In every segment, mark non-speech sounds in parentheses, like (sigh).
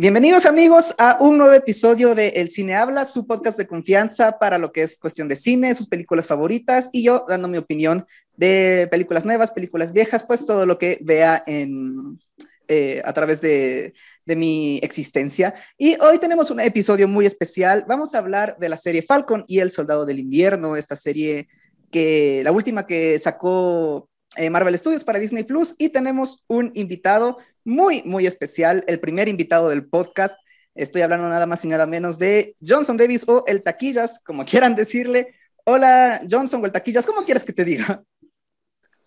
Bienvenidos amigos a un nuevo episodio de El Cine Habla, su podcast de confianza para lo que es cuestión de cine, sus películas favoritas y yo dando mi opinión de películas nuevas, películas viejas, pues todo lo que vea en, eh, a través de, de mi existencia. Y hoy tenemos un episodio muy especial. Vamos a hablar de la serie Falcon y el Soldado del Invierno, esta serie que la última que sacó Marvel Studios para Disney Plus y tenemos un invitado muy, muy especial, el primer invitado del podcast. Estoy hablando nada más y nada menos de Johnson Davis o el Taquillas, como (laughs) quieran decirle. Hola, Johnson o el Taquillas, ¿cómo quieres que te diga?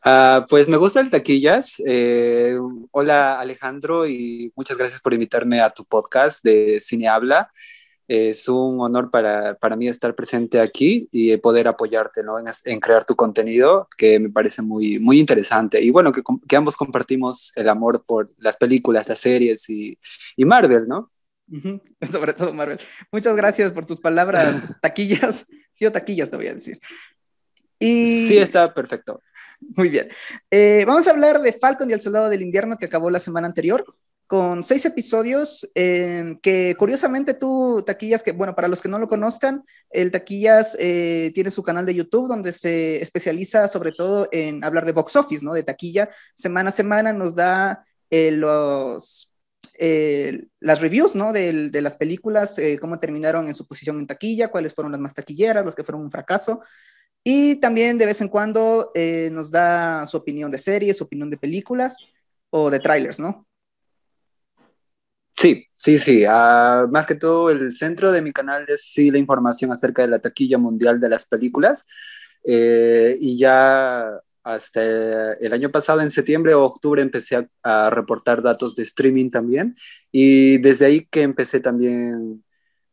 Uh, pues me gusta el Taquillas. Eh, hola, Alejandro, y muchas gracias por invitarme a tu podcast de Cine Habla. Es un honor para, para mí estar presente aquí y poder apoyarte ¿no? en, en, crear tu contenido, que me parece muy, muy interesante. Y bueno, que, que ambos compartimos el amor por las películas, las series y, y Marvel, ¿no? Uh (laughs) -huh. Sobre todo Marvel. Muchas gracias por tus palabras, (laughs) taquillas. Yo taquillas te voy a decir. Y... Sí, está perfecto. Muy bien. Eh, vamos a hablar de Falcon y el Soldado del Invierno que acabó la semana anterior con seis episodios eh, que curiosamente tú, Taquillas, que bueno, para los que no lo conozcan, el Taquillas eh, tiene su canal de YouTube donde se especializa sobre todo en hablar de box office, ¿no? De taquilla. Semana a semana nos da eh, los, las reviews, ¿no? De, de las películas, cómo terminaron en su posición en taquilla, cuáles fueron las más taquilleras, las que fueron un fracaso. Y también de vez en cuando nos da su opinión de series, su opinión de películas o de trailers, ¿no? Sí, sí, sí. Uh, más que todo, el centro de mi canal es sí la información acerca de la taquilla mundial de las películas. Eh, y ya hasta el año pasado, en septiembre o octubre, empecé a, reportar datos de streaming también. Y desde ahí que empecé también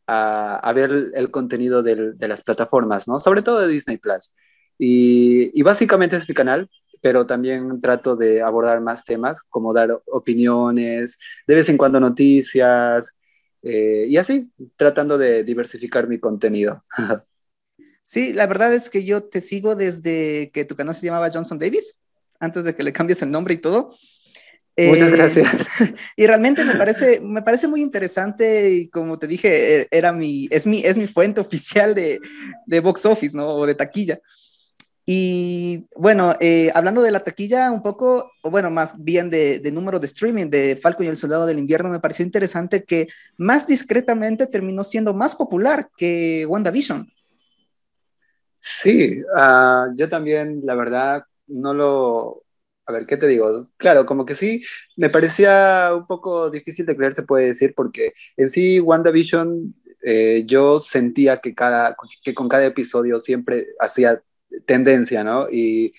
a, ver el, contenido de las plataformas, ¿no? Sobre todo de Disney Plus. Y básicamente es mi canal pero también trato de abordar más temas, como dar opiniones, de vez en cuando noticias, eh, y así, tratando de diversificar mi contenido. (laughs) Sí, la verdad es que yo te sigo desde que tu canal se llamaba Johnson Davis, antes de que le cambies el nombre y todo. Muchas eh, gracias. (laughs) Y realmente me parece, me parece muy interesante y como te dije, e, era mi, es, mi, es mi fuente oficial de, de box office, ¿no? O de taquilla. Y bueno, eh, hablando de la taquilla un poco, o bueno, más bien de, número de streaming de Falcon y el Soldado del Invierno, me pareció interesante que más discretamente terminó siendo más popular que WandaVision. Sí, uh, yo también, la verdad, no lo... A ver, ¿qué te digo? Claro, como que sí, me parecía un poco difícil de creer, se puede decir, porque en sí WandaVision eh, yo sentía que, cada, que con cada episodio siempre hacía tendencia, ¿no? Y,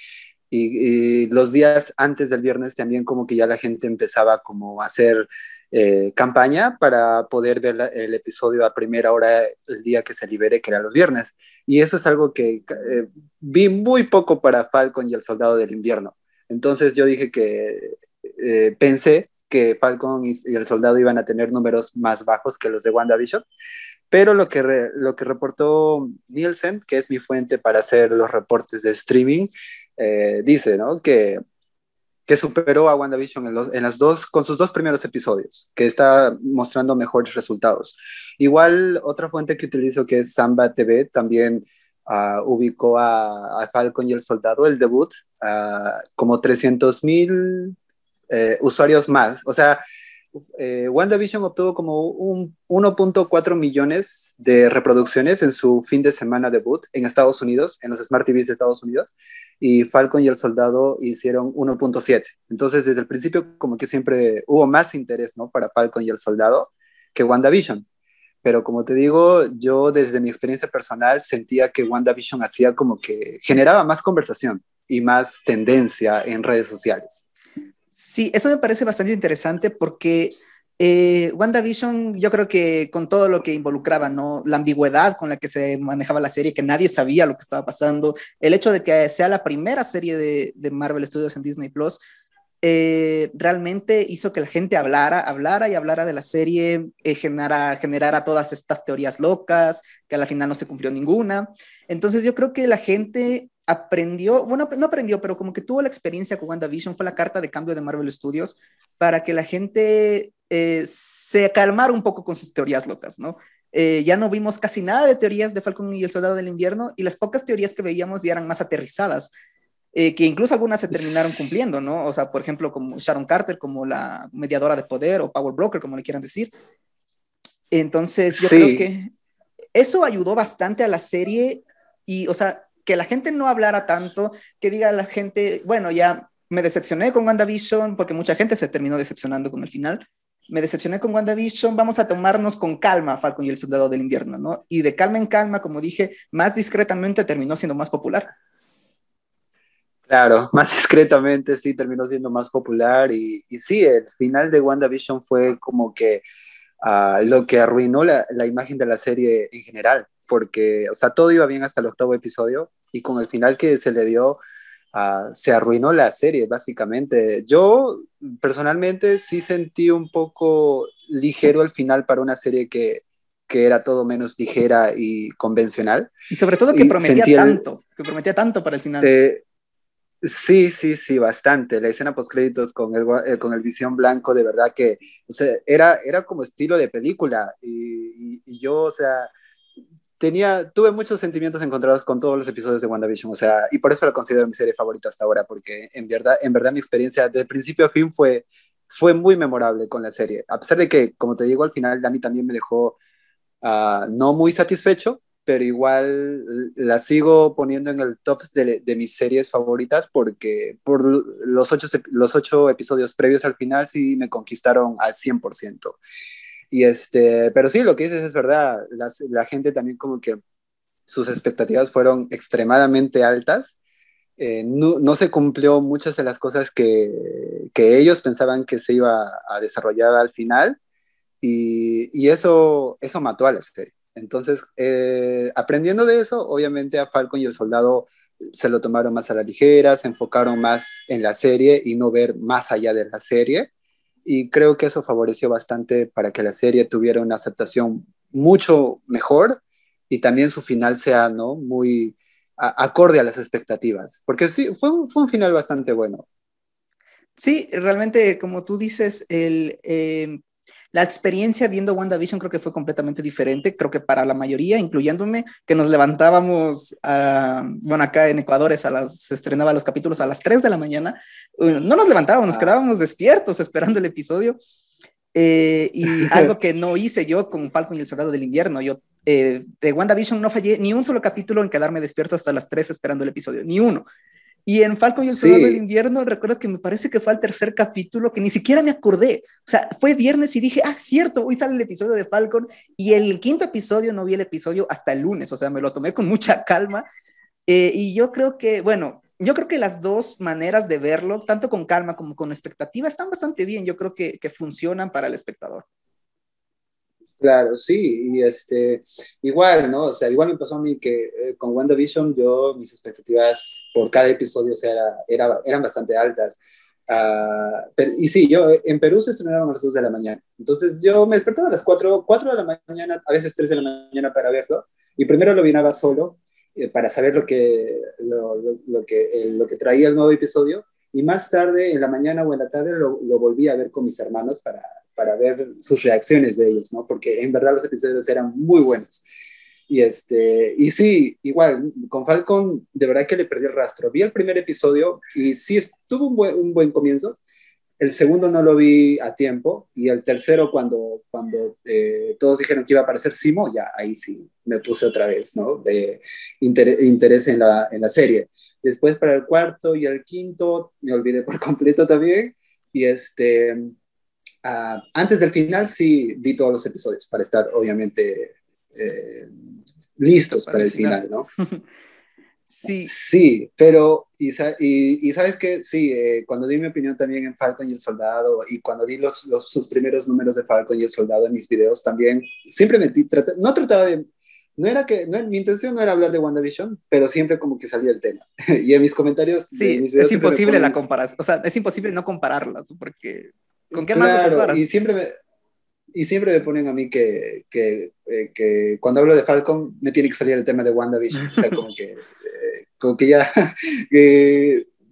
y, los días antes del viernes también como que ya la gente empezaba como a hacer eh, campaña para poder ver el episodio a primera hora el día que se libere, que era los viernes. Y eso es algo que eh, vi muy poco para Falcon y el Soldado del Invierno. Entonces yo dije que eh, pensé que Falcon y, y, el Soldado iban a tener números más bajos que los de WandaVision, pero lo que, re, lo que reportó Nielsen, que es mi fuente para hacer los reportes de streaming, eh, dice ¿no? que, que superó a WandaVision en, los, en las dos, con sus dos primeros episodios, que está mostrando mejores resultados. Igual otra fuente que utilizo, que es Samba TV, también uh, ubicó a, a, Falcon y el Soldado, el debut, uh, como 300 mil eh, usuarios más. O sea, eh, WandaVision obtuvo como un 1.4 millones de reproducciones en su fin de semana debut en Estados Unidos, en los Smart TVs de Estados Unidos, y Falcon y el Soldado hicieron 1.7. Entonces, desde el principio, como que siempre hubo más interés, ¿no? Para Falcon y el Soldado que WandaVision. Pero como te digo, yo desde mi experiencia personal sentía que WandaVision hacía como que generaba más conversación y más tendencia en redes sociales. Sí, eso me parece bastante interesante porque eh, WandaVision, yo creo que con todo lo que involucraba, ¿no? La ambigüedad con la que se manejaba la serie, que nadie sabía lo que estaba pasando, el hecho de que sea la primera serie de, de Marvel Studios en Disney Plus, eh, realmente hizo que la gente hablara, hablara y hablara de la serie, eh, generara, generara todas estas teorías locas, que a la final no se cumplió ninguna. Entonces yo creo que la gente aprendió, bueno, no aprendió, pero como que tuvo la experiencia con WandaVision, fue la carta de cambio de Marvel Studios para que la gente eh, se calmaron un poco con sus teorías locas, ¿no? Eh, ya no vimos casi nada de teorías de Falcon y el Soldado del Invierno y las pocas teorías que veíamos ya eran más aterrizadas, eh, que incluso algunas se terminaron cumpliendo, ¿no? O sea, por ejemplo, como Sharon Carter, como la mediadora de poder o Power Broker, como le quieran decir. Entonces, yo creo que eso ayudó bastante a la serie y, o sea, que la gente no hablara tanto, que diga a la gente, bueno, ya me decepcioné con WandaVision porque mucha gente se terminó decepcionando con el final, me decepcioné con WandaVision, vamos a tomarnos con calma Falcon y el Soldado del Invierno, ¿no? Y de calma en calma, como dije, más discretamente terminó siendo más popular. Claro, (laughs) más discretamente sí terminó siendo más popular y, sí, el final de WandaVision fue como que uh, lo que arruinó la, la, imagen de la serie en general, porque, o sea, todo iba bien hasta el octavo episodio y con el final que se le dio, uh, se arruinó la serie, básicamente. Yo personalmente sí sentí un poco ligero el final para una serie que, que era todo menos ligera y convencional. Y sobre todo que prometía tanto, el, que prometía tanto para el final. Eh, sí, sí, sí, bastante. La escena post créditos con el, eh, con el visión blanco, de verdad que, o sea, era, era como estilo de película. Y, y, y yo, o sea, tenía, tuve muchos sentimientos encontrados con todos los episodios de WandaVision, o sea, y por eso la considero mi serie favorita hasta ahora, porque en verdad, en verdad mi experiencia de principio a fin fue, fue muy memorable con la serie, a pesar de que, como te digo, al final a mí también me dejó uh, no muy satisfecho, pero igual la sigo poniendo en el top de, de, mis series favoritas porque por los ocho, los ocho episodios previos al final sí me conquistaron al 100%. Y este, pero sí, lo que dices es verdad, Las, la gente también como que sus expectativas fueron extremadamente altas. Eh, no, no, se cumplió muchas de las cosas que, que, ellos pensaban que se iba a desarrollar al final y, y eso, eso mató a la serie. Entonces, eh, aprendiendo de eso, obviamente a Falcon y el Soldado se lo tomaron más a la ligera, se enfocaron más en la serie y no ver más allá de la serie y creo que eso favoreció bastante para que la serie tuviera una aceptación mucho mejor y también su final sea ¿no? muy acorde a las expectativas, porque sí, fue un, fue un final bastante bueno. Sí, realmente, como tú dices, el, eh, la experiencia viendo WandaVision creo que fue completamente diferente, creo que para la mayoría, incluyéndome, que nos levantábamos, a, bueno, acá en Ecuador a las, se estrenaba los capítulos a las 3 de la mañana, no nos levantábamos, nos ah. quedábamos despiertos esperando el episodio. Eh, y (laughs) algo que no hice yo con Falcon y el Soldado del Invierno, yo eh, de WandaVision no fallé ni un solo capítulo en quedarme despierto hasta las 3 esperando el episodio, ni uno. Y en Falcon y el Soldado sí. del Invierno, recuerdo que me parece que fue el tercer capítulo que ni siquiera me acordé. O sea, fue viernes y dije, ah, cierto, hoy sale el episodio de Falcon. Y el quinto episodio no vi el episodio hasta el lunes, o sea, me lo tomé con mucha calma. Eh, y yo creo que, bueno, yo creo que las dos maneras de verlo, tanto con calma como con expectativa, están bastante bien. Yo creo que, que funcionan para el espectador. Claro, sí, y este, igual, ¿no? O sea, igual me pasó a mí que eh, con WandaVision yo, mis expectativas por cada episodio o sea, era, era, eran bastante altas. Uh, pero, y sí, yo en Perú se estrenaron a las 2 de la mañana. Entonces yo me despertaba a las 4, 4 de la mañana, a veces 3 de la mañana para verlo. Y primero lo vinaba solo eh, para saber lo que, lo, lo, lo que, eh, lo que traía el nuevo episodio. Y más tarde, en la mañana o en la tarde, lo, lo volví a ver con mis hermanos para, para ver sus reacciones de ellos, ¿no? Porque en verdad los episodios eran muy buenos. Y, este, y sí, igual, con Falcon, de verdad que le perdí el rastro. Vi el primer episodio y sí, tuvo un buen, un buen comienzo. El segundo no lo vi a tiempo y el tercero cuando, cuando eh, todos dijeron que iba a aparecer Simo, ya ahí sí me puse otra vez, ¿no? De inter interés en la, en la serie. Después para el cuarto y el quinto me olvidé por (laughs) completo también y este Uh, antes del final sí vi todos los episodios para estar obviamente eh, listos para, para, el final, final ¿no? (laughs) sí. Sí, pero y, y, y sabes que sí, eh, cuando di mi opinión también en Falcon y el Soldado y cuando di los, los, sus primeros números de Falcon y el Soldado en mis videos también, siempre me traté, no trataba de, no era que, no, mi intención no era hablar de WandaVision, pero siempre como que salía el tema. (laughs) y en mis comentarios... Sí, mis es imposible ponen, la comparación, o sea, es imposible no compararlas, porque ¿Con qué claro, más y siempre me y siempre me ponen a mí que, que, eh, que, cuando hablo de Falcon me tiene que salir el tema de WandaVision, o sea, como que, eh, como que ya, que (laughs)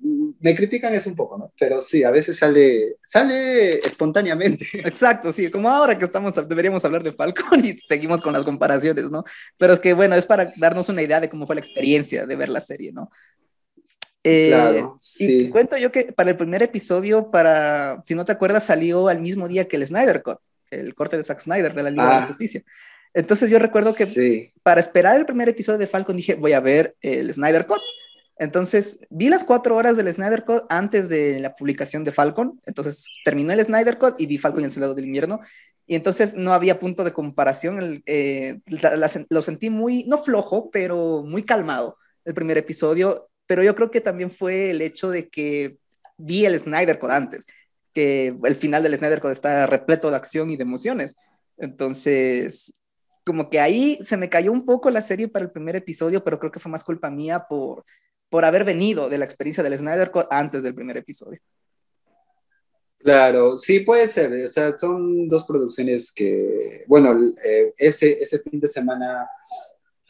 me critican eso un poco, ¿no? Pero sí, a veces sale, sale espontáneamente. (laughs) Exacto, sí, como ahora que estamos, deberíamos hablar de Falcon (laughs) y seguimos con las comparaciones, ¿no? Pero es que, bueno, es para darnos una idea de cómo fue la experiencia de ver la serie, ¿no? Eh, claro, sí. Y cuento yo que para el primer episodio, para, si no te acuerdas, salió al mismo día que el Snyder Cut, el corte de Zack Snyder de la Liga de la ah. Justicia. Entonces yo recuerdo que para esperar el primer episodio de Falcon dije, voy a ver el Snyder Cut. Entonces vi las cuatro horas del Snyder Cut antes de la publicación de Falcon. Entonces terminé el Snyder Cut y vi Falcon y el Soldado del Invierno. Y entonces no había punto de comparación. Eh, lo sentí muy, no flojo, pero muy calmado el primer episodio. Pero yo creo que también fue el hecho de que vi el Snyder Cut antes, que el final del Snyder Cut está repleto de acción y de emociones. Entonces, como que ahí se me cayó un poco la serie para el primer episodio, pero creo que fue más culpa mía por, por haber venido de la experiencia del Snyder Cut antes del primer episodio. Claro, sí puede ser. O sea, son dos producciones que, bueno, eh, ese, ese fin de semana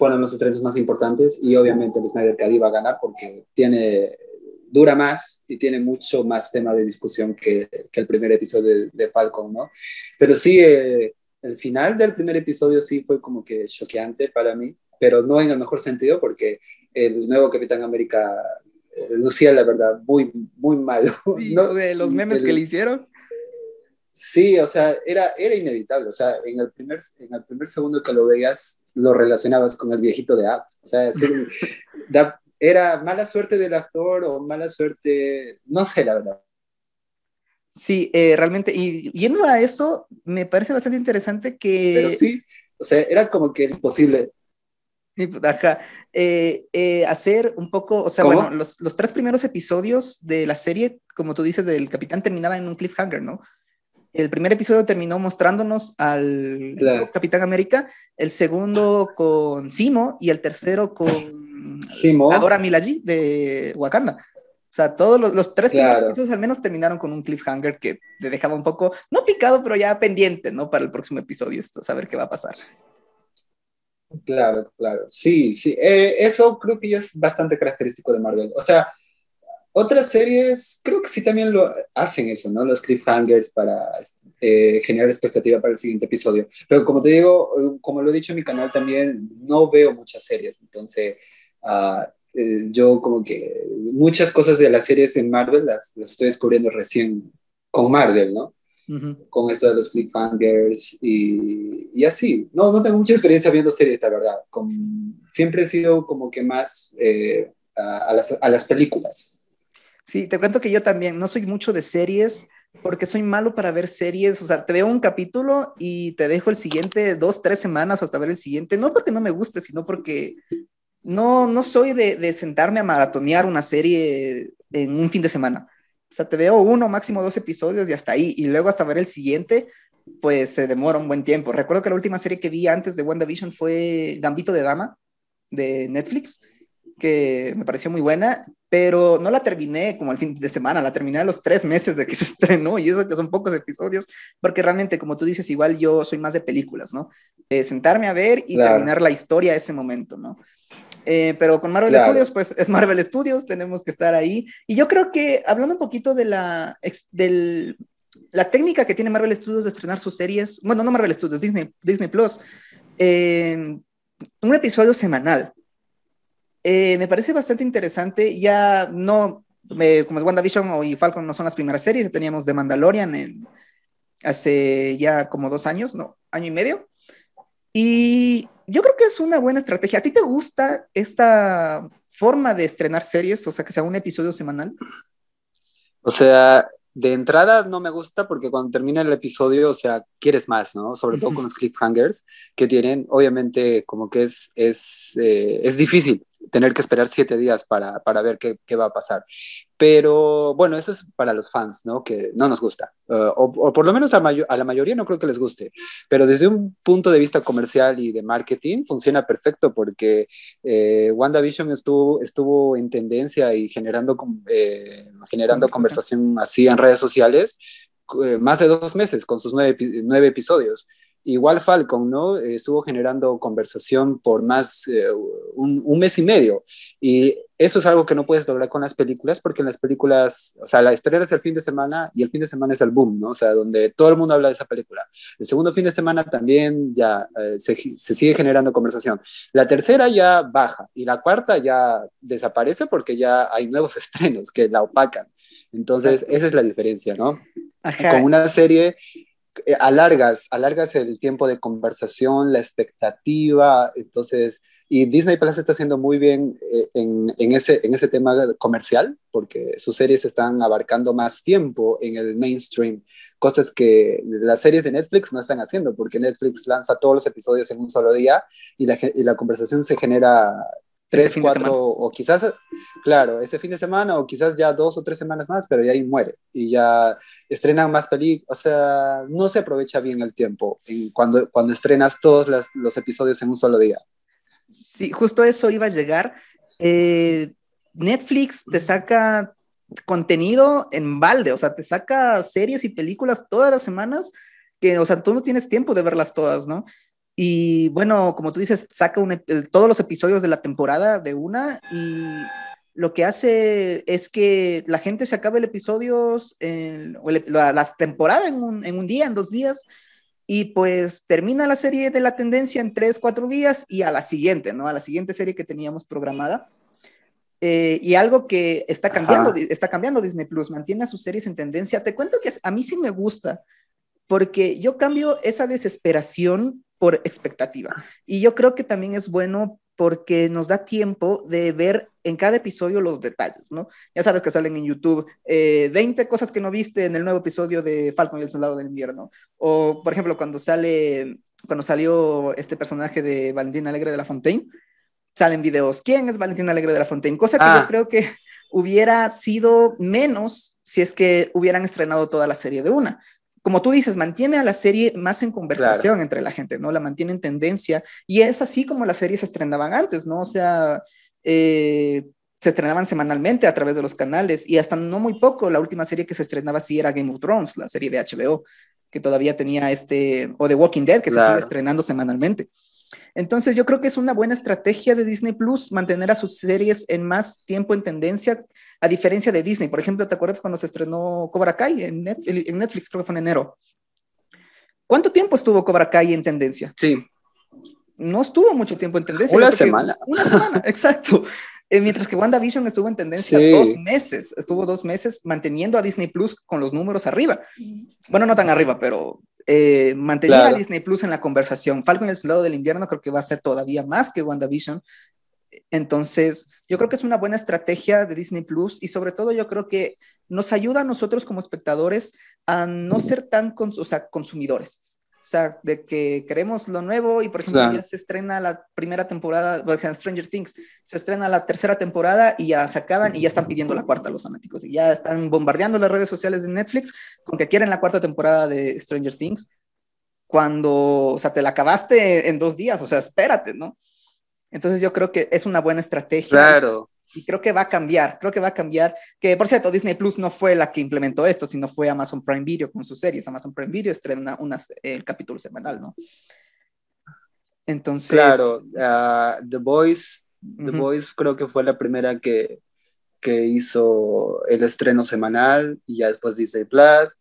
fueron los estrenos más importantes y obviamente el Snyder Cut iba a ganar porque tiene, dura más y tiene mucho más tema de discusión que, que el primer episodio de, Falcon, ¿no? Pero sí, eh, el final del primer episodio sí fue como que choqueante para mí, pero no en el mejor sentido porque el nuevo Capitán América eh, lucía la verdad muy, muy malo. (laughs) ¿no? De los memes que le hicieron. Sí, o sea, era, era inevitable. O sea, en el, primer, en el primer segundo que lo veías, lo relacionabas con el viejito de App. O sea, (laughs) era mala suerte del actor o mala suerte, no sé, la verdad. Sí, eh, realmente, y yendo a eso, me parece bastante interesante que... Pero sí, o sea, era como que imposible. Ajá. Eh, eh, hacer un poco, o sea, bueno, los, tres primeros episodios de la serie, como tú dices, del Capitán terminaba en un cliffhanger, ¿no? El primer episodio terminó mostrándonos al Capitán América, el segundo con Simo y el tercero con Simo. Adora Milaji de Wakanda. O sea, todos los, tres primeros episodios al menos terminaron con un cliffhanger que te dejaba un poco, no picado, pero ya pendiente, ¿no? Para el próximo episodio, esto, saber qué va a pasar. Claro, claro. Sí, sí. Eh, eso creo que ya es bastante característico de Marvel. O sea, otras series creo que sí también lo hacen eso, ¿no? Los cliffhangers para eh, generar expectativa para el siguiente episodio. Pero como te digo, como lo he dicho en mi canal también, no veo muchas series. Entonces, uh, eh, yo como que muchas cosas de las series en Marvel las, las estoy descubriendo recién con Marvel, ¿no? Con esto de los cliffhangers y, y, así. No, no tengo mucha experiencia viendo series, la verdad. Con, siempre he sido como que más eh, a, las, a las películas. Sí, te cuento que yo también no soy mucho de series porque soy malo para ver series, o sea, te veo un capítulo y te dejo el siguiente dos, tres semanas hasta ver el siguiente, no porque no me guste, sino porque no, no soy de, sentarme a maratonear una serie en un fin de semana. O sea, te veo uno, máximo dos episodios y hasta ahí. Y luego hasta ver el siguiente, pues se demora un buen tiempo. Recuerdo que la última serie que vi antes de WandaVision fue Gambito de Dama de Netflix, que me pareció muy buena, pero no la terminé como el fin de semana, la terminé a los tres meses de que (laughs) se estrenó y eso que son pocos episodios, porque realmente, como tú dices, igual yo soy más de películas, ¿no? De sentarme a ver y terminar la historia a ese momento, ¿no? Eh, pero con Marvel Studios, pues es Marvel Studios, tenemos que estar ahí. Y yo creo que hablando un poquito de la, del, la técnica que tiene Marvel Studios de estrenar sus series, bueno, no Marvel Studios, Disney, Disney Plus, un episodio semanal. Eh, me parece bastante interesante. Ya no, como es WandaVision o y Falcon no son las primeras series, teníamos The Mandalorian en, hace ya como dos años, no, año y medio. Y yo creo que es una buena estrategia. ¿A ti te gusta esta forma de estrenar series? O sea, que sea un episodio semanal. O sea, de entrada no me gusta porque cuando termina el episodio, o sea, quieres más, ¿no? Sobre todo con los cliffhangers que tienen, obviamente como que es, es, eh, es difícil tener que esperar siete días para, para ver qué, qué, va a pasar. Pero bueno, eso es para los fans, ¿no? Que no nos gusta. Uh, o, o, por lo menos a, a, la mayoría no creo que les guste. Pero desde un punto de vista comercial y de marketing funciona perfecto porque eh, WandaVision estuvo, estuvo en tendencia y generando, eh, generando conversación así en redes sociales eh, más de dos meses con sus nueve, nueve episodios. Igual Falcon, ¿no? Estuvo generando conversación por más eh, un, un, mes y medio. Y eso es algo que no puedes lograr con las películas, porque en las películas, o sea, la estrella es el fin de semana y el fin de semana es el boom, ¿no? O sea, donde todo el mundo habla de esa película. El segundo fin de semana también ya eh, se, se, sigue generando conversación. La tercera ya baja y la cuarta ya desaparece porque ya hay nuevos (laughs) estrenos que la opacan. Entonces, esa es la diferencia, ¿no? Ajá. Con una serie eh, alargas, alargas el tiempo de conversación, la expectativa, entonces, y Disney Plus está haciendo muy bien eh, en, en, ese, en ese tema comercial, porque sus series están abarcando más tiempo en el mainstream, cosas que las series de Netflix no están haciendo, porque Netflix lanza todos los episodios en un solo día y la, y la conversación se genera tres, cuatro, o quizás, claro, ese fin de semana, o quizás ya dos o tres semanas más, pero ya ahí muere. Y ya estrenan más películas, o sea, no se aprovecha bien el tiempo cuando, cuando estrenas todos los, los, episodios en un solo día. Sí, justo eso iba a llegar. Eh, Netflix te saca contenido en balde, o sea, te saca series y películas todas las semanas que, o sea, tú no tienes tiempo de verlas todas, ¿no? Y bueno, como tú dices, saca un, todos los episodios de la temporada de una y lo que hace es que la gente se acabe el episodio, en, o el, la, la, temporada en un, en un, día, en dos días, y pues termina la serie de la tendencia en tres, cuatro días y a la siguiente, ¿no? A la siguiente serie que teníamos programada. Eh, y algo que está cambiando, Ajá. está cambiando Disney Plus, mantiene a sus series en tendencia. Te cuento que a mí sí me gusta, porque yo cambio esa desesperación por expectativa. Y yo creo que también es bueno porque nos da tiempo de ver en cada episodio los detalles, ¿no? Ya sabes que salen en YouTube eh, 20 cosas que no viste en el nuevo episodio de Falcon y el Soldado del Invierno. O, por ejemplo, cuando sale, cuando salió este personaje de Valentín Alegre de la Fontaine, salen videos. ¿Quién es Valentín Alegre de la Fontaine? Cosa que ah. yo creo que hubiera sido menos si es que hubieran estrenado toda la serie de una como tú dices, mantiene a la serie más en conversación claro. entre la gente, ¿no? La mantiene en tendencia y es así como las series se estrenaban antes, ¿no? O sea, eh, se estrenaban semanalmente a través de los canales y hasta no muy poco, la última serie que se estrenaba así era Game of Thrones, la serie de HBO, que todavía tenía este, o The Walking Dead, que claro. se sigue estrenando semanalmente. Entonces yo creo que es una buena estrategia de Disney Plus mantener a sus series en más tiempo en tendencia, a diferencia de Disney. Por ejemplo, ¿te acuerdas cuando se estrenó Cobra Kai en Netflix? En Netflix creo que fue en enero. ¿Cuánto tiempo estuvo Cobra Kai en tendencia? Sí. No estuvo mucho tiempo en tendencia. Una semana. (laughs) Una semana, exacto. Eh, mientras que WandaVision estuvo en tendencia sí. dos meses, estuvo dos meses manteniendo a Disney Plus con los números arriba. Bueno, no tan arriba, pero eh, mantener claro. a Disney Plus en la conversación. Falcon y el Soldado del Invierno creo que va a ser todavía más que WandaVision. Entonces, yo creo que es una buena estrategia de Disney Plus y sobre todo yo creo que nos ayuda a nosotros como espectadores a no ser tan cons o sea, consumidores. O sea, de que queremos lo nuevo y, por ejemplo, claro. ya se estrena la primera temporada, bueno, Stranger Things, se estrena la tercera temporada y ya se acaban y ya están pidiendo la cuarta los fanáticos y ya están bombardeando las redes sociales de Netflix con que quieren la cuarta temporada de Stranger Things cuando, o sea, te la acabaste en dos días, o sea, espérate, ¿no? Entonces yo creo que es una buena estrategia. Claro y creo que va a cambiar, creo que va a cambiar, que por cierto, Disney Plus no fue la que implementó esto, sino fue Amazon Prime Video con sus series, Amazon Prime Video estrena unas, el capítulo semanal, ¿no? Entonces... Claro, uh, The Voice, The uh -huh. Voice creo que fue la primera que, que hizo el estreno semanal y ya después Disney Plus.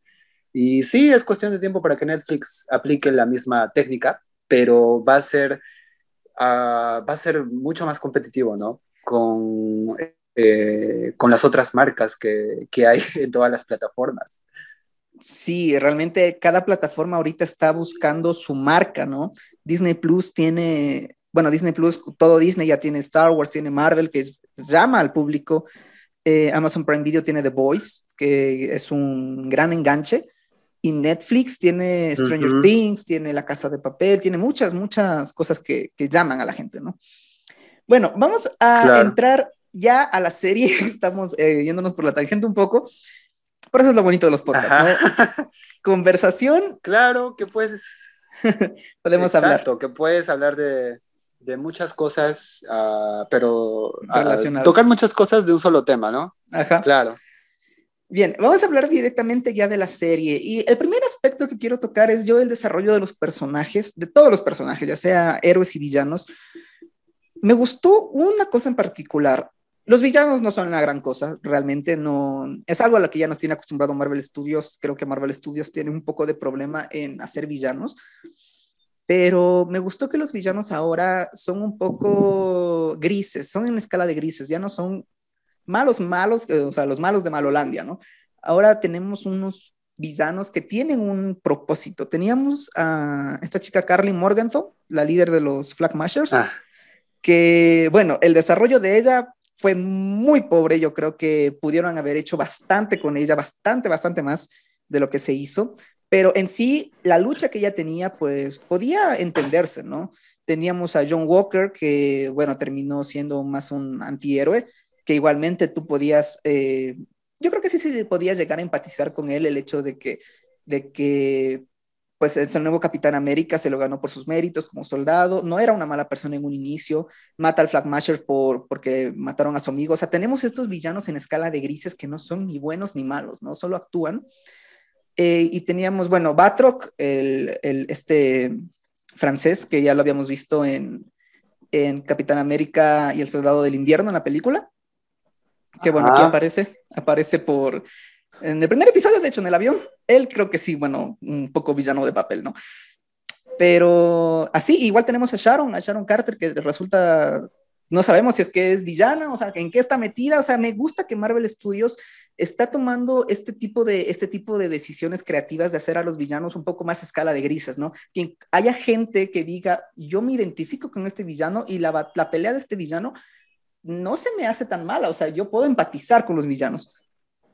Y sí, es cuestión de tiempo para que Netflix aplique la misma técnica, pero va a ser, uh, va a ser mucho más competitivo, ¿no? con, eh, con las otras marcas que, que hay (laughs) en todas las plataformas. Sí, realmente cada plataforma ahorita está buscando su marca, ¿no? Disney Plus tiene, bueno, Disney Plus, todo Disney ya tiene Star Wars, tiene Marvel, que llama al público. Eh, Amazon Prime Video tiene The Voice, que es un gran enganche. Y Netflix tiene Stranger uh -huh. Things, tiene La Casa de Papel, tiene muchas, muchas cosas que, que llaman a la gente, ¿no? Bueno, vamos a claro. entrar ya a la serie. (laughs) Estamos eh, yéndonos por la tangente un poco. Por eso es lo bonito de los podcasts, ¿no? (laughs) Conversación. Claro, que puedes. (laughs) Podemos Exacto, hablar. que puedes hablar de, de muchas cosas, uh, pero uh, tocar muchas cosas de un solo tema, ¿no? Ajá. Claro. Bien, vamos a hablar directamente ya de la serie. Y el primer aspecto que quiero tocar es yo el desarrollo de los personajes, de todos los personajes, ya sea héroes y villanos. Me gustó una cosa en particular. Los villanos no son una gran cosa, realmente no. Es algo a lo que ya nos tiene acostumbrado Marvel Studios. Creo que Marvel Studios tiene un poco de problema en hacer villanos. Pero me gustó que los villanos ahora son un poco grises, son en escala de grises, ya no son malos, malos, eh, o sea, los malos de Malolandia, ¿no? Ahora tenemos unos villanos que tienen un propósito. Teníamos a esta chica Carly Morgenthau, la líder de los Flag Mashers, ah. que, bueno, el desarrollo de ella fue muy pobre. Yo creo que pudieron haber hecho bastante con ella, bastante, bastante más de lo que se hizo. Pero en sí, la lucha que ella tenía, pues podía entenderse, ¿no? Teníamos a John Walker, que, bueno, terminó siendo más un antihéroe, que igualmente tú podías, eh, yo creo que sí, sí podías llegar a empatizar con él el hecho de que, de que pues el nuevo Capitán América se lo ganó por sus méritos como soldado, no era una mala persona en un inicio, mata al Flagmasher por, porque mataron a su amigo, o sea, tenemos estos villanos en escala de grises que no son ni buenos ni malos, ¿no? Solo actúan. Eh, y teníamos, bueno, Batroc, el, el, este francés, que ya lo habíamos visto en, en Capitán América y el Soldado del Invierno en la película que bueno, aquí aparece, aparece por, en el primer episodio, de hecho, en el avión, él creo que sí, bueno, un poco villano de papel, ¿no? Pero así, igual tenemos a Sharon, a Sharon Carter, que resulta, no sabemos si es que es villana, o sea, en qué está metida, o sea, me gusta que Marvel Studios está tomando este tipo de, este tipo de decisiones creativas de hacer a los villanos un poco más a escala de grises, ¿no? Que haya gente que diga, yo me identifico con este villano y la, la pelea de este villano no se me hace tan mala, o sea, yo puedo empatizar con los villanos.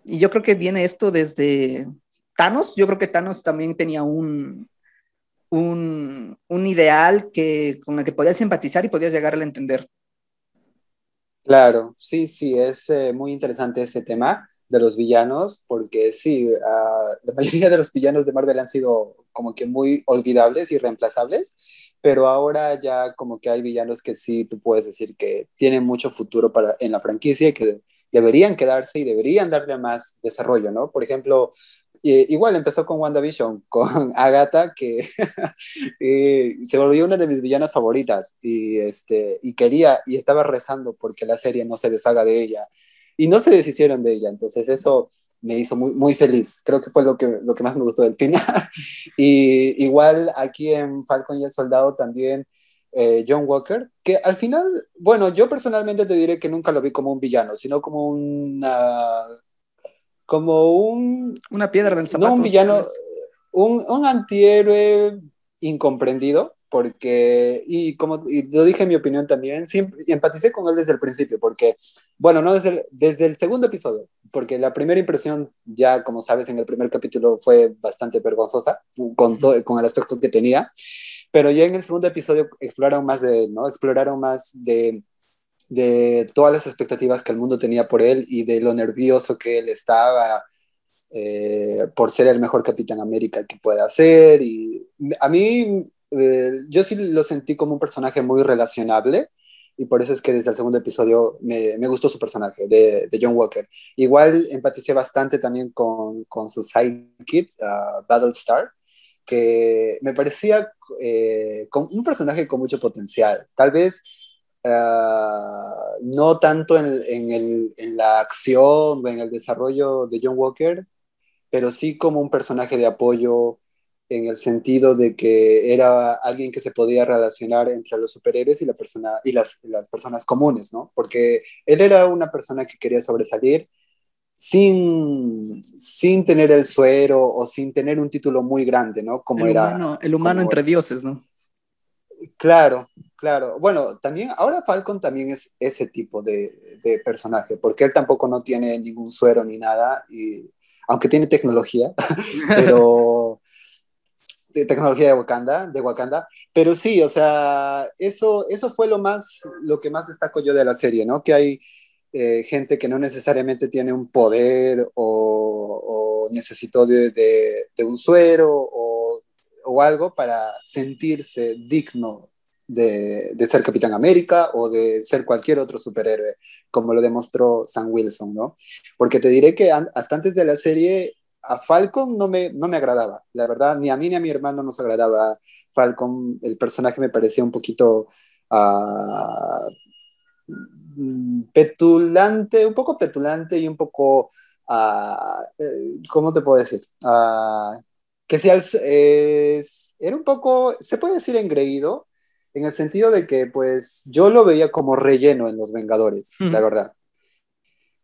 Y yo creo que viene esto desde Thanos, yo creo que Thanos también tenía un, un, ideal que, con el que podías empatizar y podías llegar a entender. Claro, sí, sí, es eh, muy interesante ese tema de los villanos, porque sí, ah, la mayoría de los villanos de Marvel han sido como que muy olvidables y reemplazables, pero ahora ya como que hay villanos que sí tú puedes decir que tienen mucho futuro para, en la franquicia y que deberían quedarse y deberían darle más desarrollo, ¿no? Por ejemplo, igual empezó con WandaVision, (laughs) con Agatha, que (laughs) se volvió una de mis villanas favoritas y, este, y quería y estaba rezando porque la serie no se deshaga de ella y no se deshicieron de ella, entonces eso me hizo muy, muy feliz. Creo que fue lo que, lo que más me gustó del final. (laughs) y igual aquí en Falcon y el Soldado también eh, John Walker, que al final, bueno, yo personalmente te diré que nunca lo vi como un villano, sino como una... como un... Una piedra del zapato. No un villano, un, un antihéroe incomprendido, porque, y como lo dije en mi opinión también, siempre, empaticé con él desde el principio, porque, bueno, no desde el, desde el segundo episodio, porque la primera impresión, ya como sabes, en el primer capítulo fue bastante vergonzosa con, con el aspecto que tenía, pero ya en el segundo episodio exploraron más de, ¿no? Exploraron más de, de todas las expectativas que el mundo tenía por él y de lo nervioso que él estaba. Eh, por ser el mejor Capitán América que pueda ser y a mí eh, yo sí lo sentí como un personaje muy relacionable y por eso es que desde el segundo episodio me, me gustó su personaje de, de, John Walker. Igual empaticé bastante también con, con su sidekick, Battlestar, que me parecía eh, un personaje con mucho potencial. Tal vez uh, no tanto en, en, la acción o en el desarrollo de John Walker, pero sí como un personaje de apoyo en el sentido de que era alguien que se podía relacionar entre los superhéroes y, la persona, y las, las personas comunes, ¿no? Porque él era una persona que quería sobresalir sin, sin tener el suero o sin tener un título muy grande, ¿no? Como el era... Humano, el humano entre dioses, ¿no? Claro, claro. Bueno, también, ahora Falcon también es ese tipo de, de personaje, porque él tampoco no tiene ningún suero ni nada, y, aunque tiene tecnología, (laughs) pero (laughs) de tecnología de Wakanda, de Wakanda, pero sí, o sea, eso, eso fue lo más, lo que más destaco yo de la serie, ¿no? Que hay eh, gente que no necesariamente tiene un poder o, necesitó de, de, un suero o, o, algo para sentirse digno de, de, ser Capitán América o de ser cualquier otro superhéroe, como lo demostró Sam Wilson, ¿no? Porque te diré que hasta antes de la serie a Falcon no me, no me agradaba, la verdad, ni a mí ni a mi hermano nos agradaba Falcon, el personaje me parecía un poquito uh, petulante, un poco petulante y un poco, uh, ¿cómo te puedo decir? Uh, que si es, era un poco, se puede decir engreído, en el sentido de que pues yo lo veía como relleno en Los Vengadores, la verdad.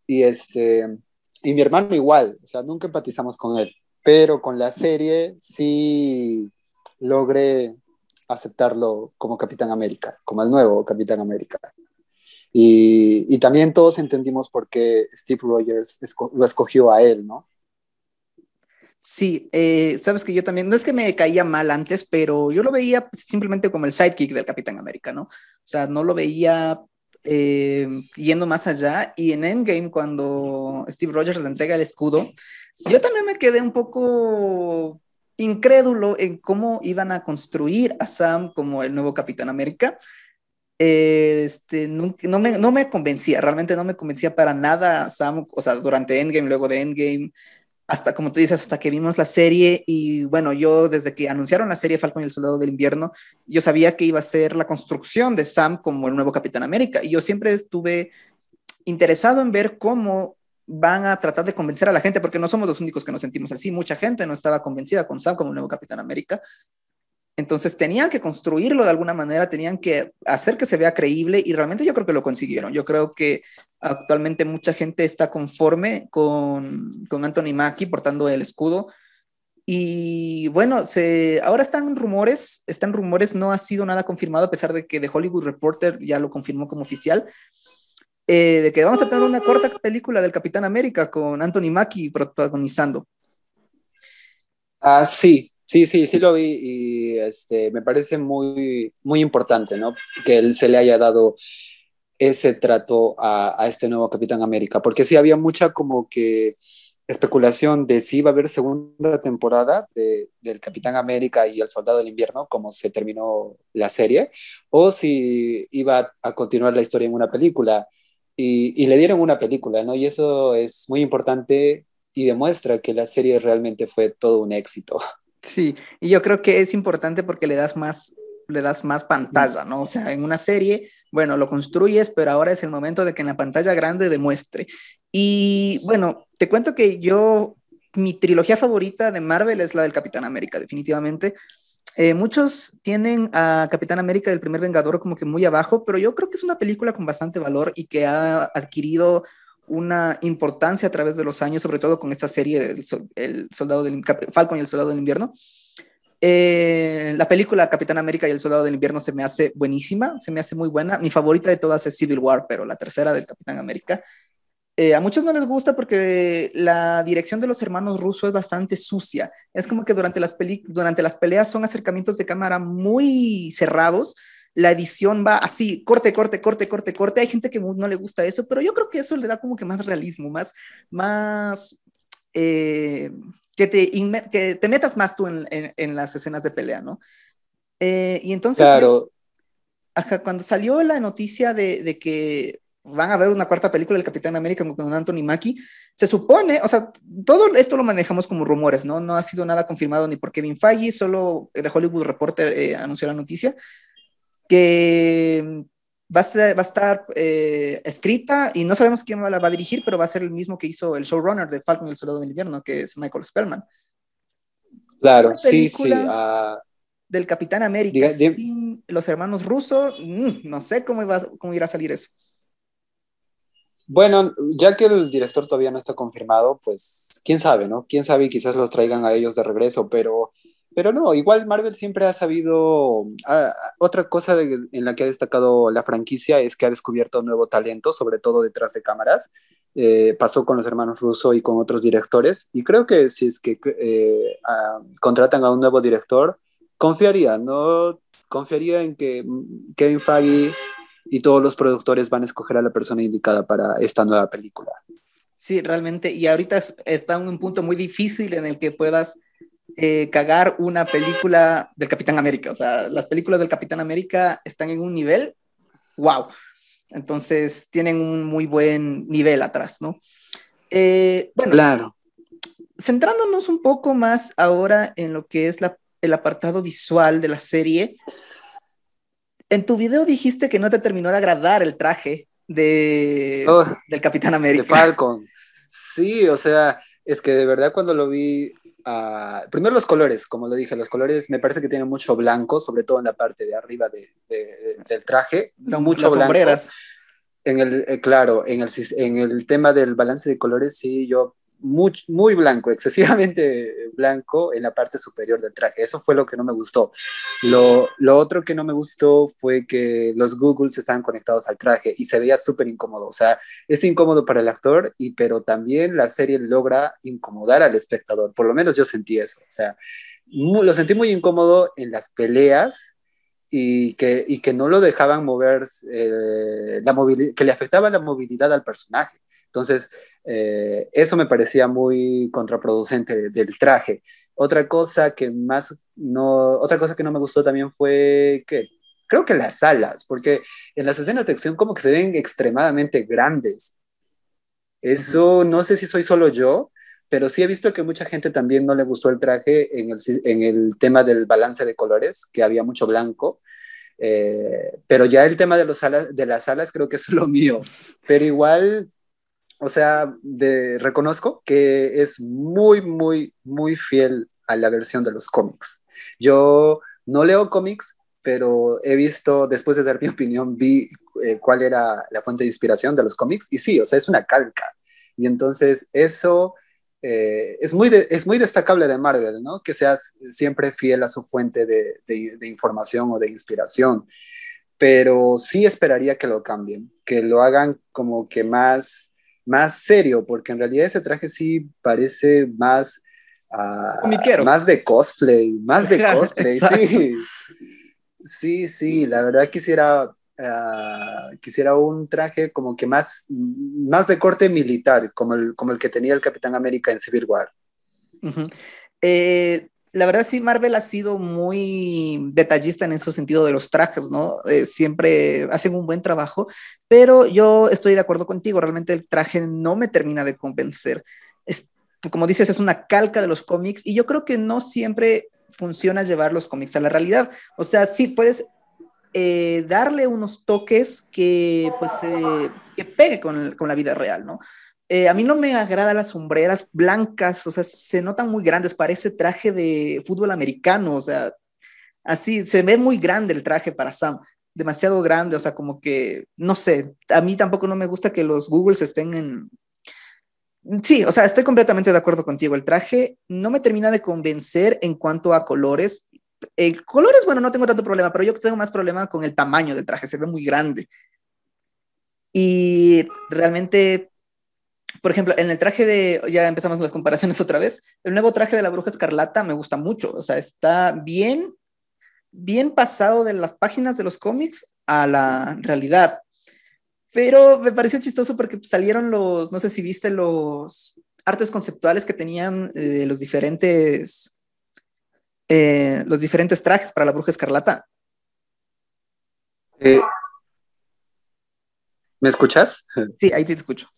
Y este, y mi hermano igual, o sea, nunca empatizamos con él, pero con la serie sí logré aceptarlo como Capitán América, como el nuevo Capitán América. Y, y también todos entendimos por qué Steve Rogers lo escogió a él, ¿no? Sí, eh, sabes que yo también, no es que me caía mal antes, pero yo lo veía simplemente como el sidekick del Capitán América, ¿no? O sea, no lo veía eh, yendo más allá. Y en Endgame, cuando Steve Rogers le entrega el escudo, yo también me quedé un poco incrédulo en cómo iban a construir a Sam como el nuevo Capitán América. este, no, no, me, no me convencía, realmente no me convencía para nada Sam, o sea, durante Endgame, luego de Endgame, hasta como tú dices, hasta que vimos la serie y bueno, yo desde que anunciaron la serie Falcon y el Soldado del Invierno, yo sabía que iba a ser la construcción de Sam como el nuevo Capitán América. Y yo siempre estuve interesado en ver cómo van a tratar de convencer a la gente, porque no somos los únicos que nos sentimos así, mucha gente no estaba convencida con Sam como el nuevo Capitán América, entonces tenían que construirlo de alguna manera, tenían que hacer que se vea creíble y realmente yo creo que lo consiguieron. Yo creo que actualmente mucha gente está conforme con, con Anthony Mackie portando el escudo. Y bueno, se, ahora están rumores, están rumores, no ha sido nada confirmado a pesar de que The Hollywood Reporter ya lo confirmó como oficial, eh, de que vamos a tener una corta película del Capitán América con Anthony Mackie protagonizando. Ah, sí, Sí, sí, sí lo vi y este, me parece muy, muy importante, ¿no? Que él se le haya dado ese trato a, este nuevo Capitán América, porque sí había mucha como que especulación de si iba a haber segunda temporada de, del Capitán América y el Soldado del Invierno, como se terminó la serie, o si iba a continuar la historia en una película. Y, y le dieron una película, ¿no? Y eso es muy importante y demuestra que la serie realmente fue todo un éxito. Sí, y yo creo que es importante porque le das más, le das más pantalla, ¿no? O sea, en una serie, bueno, lo construyes, pero ahora es el momento de que en la pantalla grande demuestre. Y bueno, te cuento que yo, mi trilogía favorita de Marvel es la del Capitán América, definitivamente. Eh, muchos tienen a Capitán América del primer Vengador como que muy abajo, pero yo creo que es una película con bastante valor y que ha adquirido una importancia a través de los años, sobre todo con esta serie El, Soldado del Falcon y el Soldado del Invierno. Eh, la película Capitán América y el Soldado del Invierno se me hace buenísima, se me hace muy buena. Mi favorita de todas es Civil War, pero la tercera del Capitán América. Eh, a muchos no les gusta porque la dirección de los hermanos rusos es bastante sucia. Es como que durante las, durante las peleas son acercamientos de cámara muy cerrados, la edición va así, corte, corte, corte, corte, corte. Hay gente que no le gusta eso, pero yo creo que eso le da como que más realismo, más, más, eh, que, te que te metas más tú en, en, las escenas de pelea, ¿no? Eh, y entonces, claro. cuando salió la noticia de, de, que van a ver una cuarta película del Capitán América con Anthony Mackie, se supone, o sea, todo esto lo manejamos como rumores, ¿no? No ha sido nada confirmado ni por Kevin Feige, solo The Hollywood Reporter eh, anunció la noticia, que va a, ser, va a estar eh, escrita y no sabemos quién la va a dirigir, pero va a ser el mismo que hizo el showrunner de Falcon y el Soldado del Invierno, que es Michael Spellman. Claro, sí, sí. Uh... Del Capitán América diga, sin los hermanos rusos, mmm, no sé cómo, iba, cómo irá a salir eso. Bueno, ya que el director todavía no está confirmado, pues quién sabe, ¿no? Quién sabe y quizás los traigan a ellos de regreso, pero pero no, igual Marvel siempre ha sabido, ah, otra cosa de, en la que ha destacado la franquicia es que ha descubierto nuevo talento, sobre todo detrás de cámaras. Eh, pasó con los hermanos Russo y con otros directores, y creo que si es que eh, ah, contratan a un nuevo director, confiaría, ¿no? Confiaría en que Kevin Feige y todos los productores van a escoger a la persona indicada para esta nueva película. Sí, realmente, y ahorita está en un punto muy difícil en el que puedas eh, cagar una película del Capitán América. O sea, las películas del Capitán América están en un nivel, wow. Entonces tienen un muy buen nivel atrás, ¿no? Eh, bueno, claro. Centrándonos un poco más ahora en lo que es el apartado visual de la serie, en tu video dijiste que no te terminó de agradar el traje de, oh, del Capitán América. De Falcon. Sí, o sea, es que de verdad cuando lo vi, uh, primero los colores, como lo dije, los colores me parece que tienen mucho blanco, sobre todo en la parte de arriba de, del traje, mucho las Sombreras. En el, eh, claro, en el, en el tema del balance de colores, sí, yo muy, muy blanco, (laughs) excesivamente blanco en la parte superior del traje. Eso fue lo que no me gustó. Lo, lo otro que no me gustó fue que los Googles estaban conectados al traje y se veía súper incómodo. O sea, es incómodo para el actor, y, pero también la serie logra incomodar al espectador. Por lo menos yo sentí eso. O sea, lo sentí muy incómodo en las peleas y que, y que no lo dejaban mover, eh, la que le afectaba la movilidad al personaje. Entonces, eh, eso me parecía muy contraproducente del traje. Otra cosa que más no, otra cosa que no me gustó también fue que creo que las alas, porque en las escenas de acción como que se ven extremadamente grandes. Eso no sé si soy solo yo, pero sí he visto que mucha gente también no le gustó el traje en el, en el tema del balance de colores, que había mucho blanco. Eh, pero ya el tema de, los alas, de las alas creo que es (laughs) lo mío. Pero igual o sea, de, reconozco que es muy, muy, muy fiel a la versión de los cómics. Yo no leo cómics, pero he visto, después de dar mi (laughs) opinión, vi eh, cuál era la fuente de inspiración de los cómics y sí, o sea, es una calca. Y entonces eso eh, es, muy es muy destacable de Marvel, ¿no? Que seas siempre fiel a su fuente de, de información o de inspiración. Pero sí esperaría que lo cambien, que lo hagan como que más más serio, porque en realidad ese traje sí parece más, uh, más de cosplay, más de cosplay, sí. Sí, sí, la verdad quisiera, uh, quisiera un traje como que más, más de corte militar, como el, como el que tenía el Capitán América en Civil War. eh, la verdad sí, Marvel ha sido muy detallista en ese sentido de los trajes, ¿no? Eh, siempre hacen un buen trabajo, pero yo estoy de acuerdo contigo, realmente el traje no me termina de convencer. Es, como dices, es una calca de los cómics y yo creo que no siempre funciona llevar los cómics a la realidad. O sea, sí puedes eh, darle unos toques que, pues, eh, que pegue con, con la vida real, ¿no? Eh, a mí no me agrada las sombreras blancas, o sea, se notan muy grandes, parece traje de fútbol americano, o sea, así, se ve muy grande el traje para Sam, demasiado grande, o sea, como que, no sé, a mí tampoco no me gusta que los Googles estén en... Sí, o sea, estoy completamente de acuerdo contigo, el traje no me termina de convencer en cuanto a colores. Colores, bueno, no tengo tanto problema, pero yo tengo más problema con el tamaño del traje, se ve muy grande. Y realmente por ejemplo, en el traje de, ya empezamos las comparaciones otra vez, el nuevo traje de la bruja escarlata me gusta mucho, o sea, está bien, bien pasado de las páginas de los cómics a la realidad. Pero me pareció chistoso porque salieron los, no sé si viste los artes conceptuales que tenían eh, los diferentes, eh, los diferentes trajes para la bruja escarlata. Eh, ¿Me escuchas? Sí, ahí te escucho.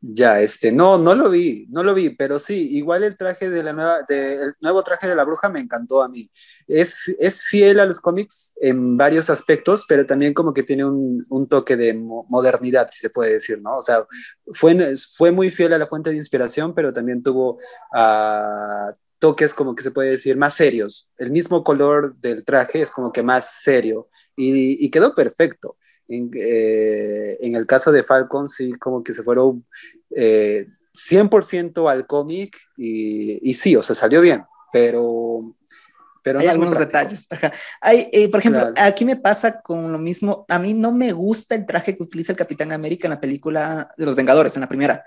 Ya, este, no, no lo vi, no lo vi, pero sí, igual el traje de la nueva, el nuevo traje de la bruja me encantó a mí. Es, es fiel a los cómics en varios aspectos, pero también como que tiene un, un toque de modernidad, si se puede decir, ¿no? O sea, fue, fue muy fiel a la fuente de inspiración, pero también tuvo uh, toques como que se puede decir más serios. El mismo color del traje es como que más serio y quedó perfecto. Eh, en, el caso de Falcon, sí, como que se fueron 100% eh, al cómic y, sí, o sea, salió bien, pero... Pero hay algunos detalles. Hay, eh, por ejemplo, aquí me pasa con lo mismo. A mí no me gusta el traje que utiliza el Capitán América en la película de los Vengadores, en la primera.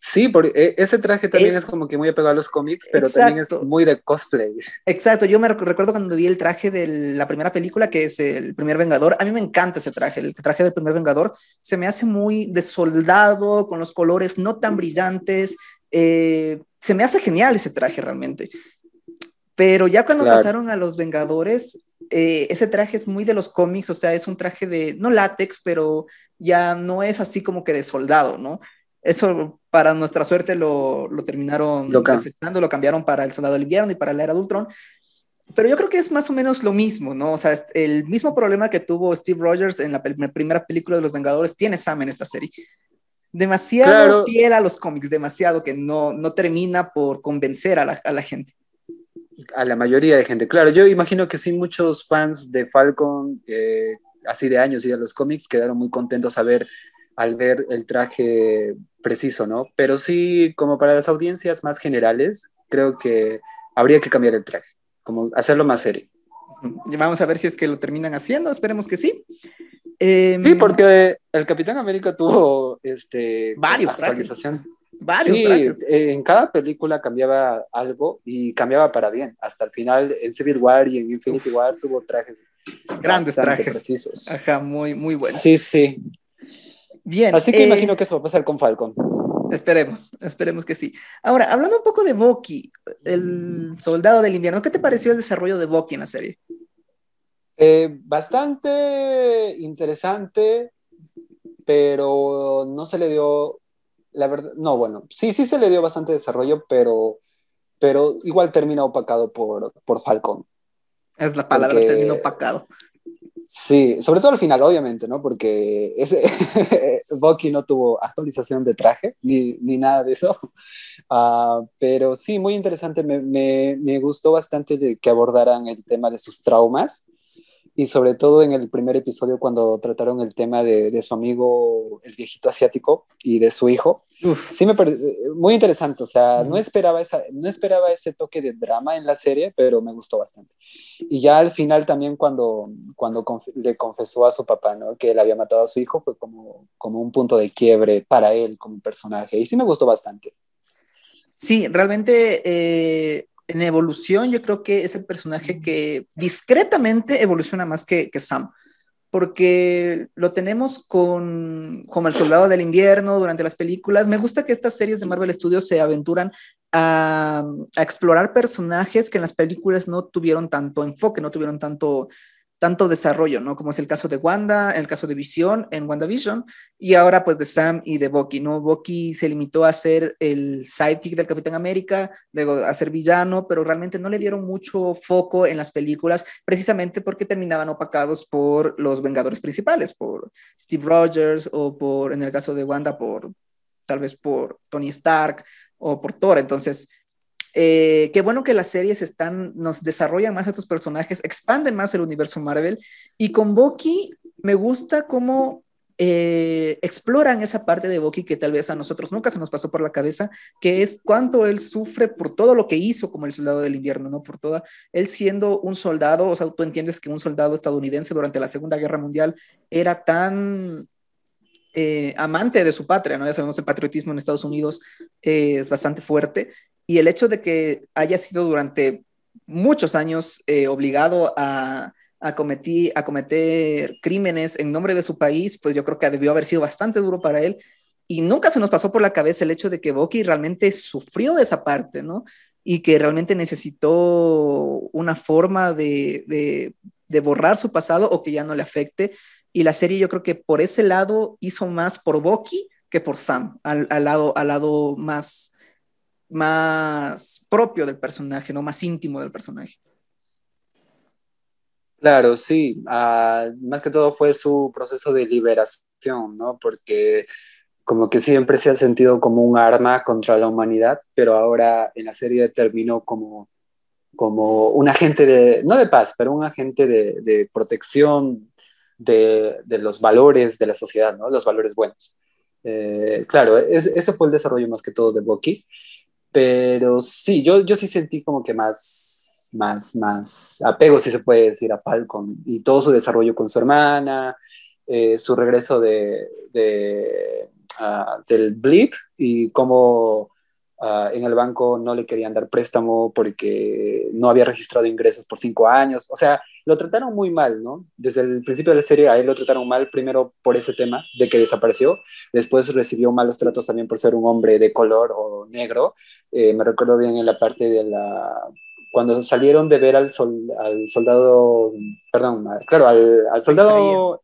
Sí, porque ese traje también es, como que muy apegado a los cómics, pero también es muy de cosplay. Exacto, yo me recuerdo cuando vi el traje de la primera película, que es el primer Vengador, a mí me encanta ese traje, el traje del primer Vengador, se me hace muy de soldado, con los colores no tan brillantes, eh, se me hace genial ese traje realmente. Pero ya cuando pasaron a los Vengadores, eh, ese traje es muy de los cómics, o sea, es un traje de, no látex, pero ya no es así como que de soldado, ¿no? Eso, para nuestra suerte, lo, lo terminaron lo, lo cambiaron para el Soldado del Invierno y para la Era de Ultron. Pero yo creo que es más o menos lo mismo, ¿no? O sea, el mismo problema que tuvo Steve Rogers en la primera película de Los Vengadores tiene Sam en esta serie. Demasiado fiel a los cómics, demasiado que no, no termina por convencer a la, a la gente a la mayoría de gente. Claro, yo imagino que sí, muchos fans de Falcon, eh, así de años y de los cómics, quedaron muy contentos a ver, al ver el traje preciso, ¿no? Pero sí, como para las audiencias más generales, creo que habría que cambiar el traje, como hacerlo más serio. Vamos a ver si es que lo terminan haciendo, esperemos que sí. Em, sí, porque el Capitán América tuvo este, varios trajes. Varios sí, eh, en cada película cambiaba algo y cambiaba para bien. Hasta el final, en Civil War y en Infinity War tuvo trajes grandes trajes precisos. Ajá, muy, muy buenos. Sí, sí. Bien. Así que eh, imagino que eso va a pasar con Falcon. Esperemos, esperemos que sí. Ahora, hablando un poco de Bucky, el soldado del invierno, ¿qué te pareció el desarrollo de Bucky en la serie? Eh, bastante interesante, pero no se le dio la verdad, no, bueno, sí, sí se le dio bastante desarrollo, pero, pero igual termina opacado por, por Falcon. Es la palabra, termina opacado. Sí, sobre todo al final, obviamente, ¿no? Porque ese (laughs) Bucky no tuvo actualización de traje ni, ni nada de eso. Uh, (laughs) pero sí, muy interesante. Me, me, me, gustó bastante que abordaran el tema de sus traumas y sobre todo en el primer episodio cuando trataron el tema de, de su amigo, el viejito asiático, y de su hijo. Sí me muy interesante, o sea, no, esperaba esa, no esperaba ese toque de drama en la serie, pero me gustó bastante. Y ya al final también cuando, cuando le confesó a su papá, ¿no? Que él había matado a su hijo, fue como, como un punto de quiebre para él como personaje, y sí me gustó bastante. Sí, realmente eh, en evolución, yo creo que es el personaje que discretamente evoluciona más que, que Sam, porque lo tenemos con como el soldado del invierno durante las películas. Me gusta que estas series de Marvel Studios se aventuran a, a explorar personajes que en las películas no tuvieron tanto enfoque, no tuvieron tanto tanto desarrollo, ¿no? Como es el caso de Wanda, el caso de Visión en WandaVision, y ahora pues de Sam y de Bucky, ¿no? Bucky se limitó a ser el sidekick del Capitán América, luego a ser villano, pero realmente no le dieron mucho foco en las películas, precisamente porque terminaban opacados por los Vengadores principales, por Steve Rogers o por, en el caso de Wanda, por tal vez por Tony Stark o por Thor. Entonces, eh, qué bueno que las series están, nos desarrollan más a estos personajes, expanden más el universo Marvel. Y con Bucky me gusta cómo eh, exploran esa parte de Bucky que tal vez a nosotros nunca se nos pasó por la cabeza, que es cuánto él sufre por todo lo que hizo como el soldado del invierno, ¿no? Por toda, él siendo un soldado, o sea, tú entiendes que un soldado estadounidense durante la Segunda Guerra Mundial era tan eh, amante de su patria, ¿no? Ya sabemos, el patriotismo en Estados Unidos es bastante fuerte y el hecho de que haya sido durante muchos años eh, obligado a, a, cometer, a cometer crímenes en nombre de su país, pues yo creo que debió haber sido bastante duro para él. Y nunca se nos pasó por la cabeza el hecho de que Bucky realmente sufrió de esa parte, ¿no? Y que realmente necesitó una forma de, de, borrar su pasado o que ya no le afecte. Y la serie yo creo que por ese lado hizo más por Bucky que por Sam, al, al lado, al lado más, más propio del personaje, ¿no? Más íntimo del personaje. Claro, sí. Ah, más que todo fue su proceso de liberación, ¿no? Porque como que siempre se ha sentido como un arma contra la humanidad, pero ahora en la serie terminó como, como un agente de, no de paz, pero un agente de, protección de, los valores de la sociedad, ¿no? Los valores buenos. Eh, claro, ese fue el desarrollo más que todo de Bucky. Pero sí, yo, yo sí sentí como que más, más, más apego, si se puede decir, a Falcon y todo su desarrollo con su hermana, eh, su regreso de, uh, del blip y cómo uh, en el banco no le querían dar préstamo porque no había registrado ingresos por cinco años. O sea, lo trataron muy mal, ¿no? Desde el principio de la serie a él lo trataron mal, primero por ese tema de que desapareció, después recibió malos tratos también por ser un hombre de color o negro. Eh, me recuerdo bien en la parte de la cuando salieron de ver al, al soldado, perdón, claro, al, al soldado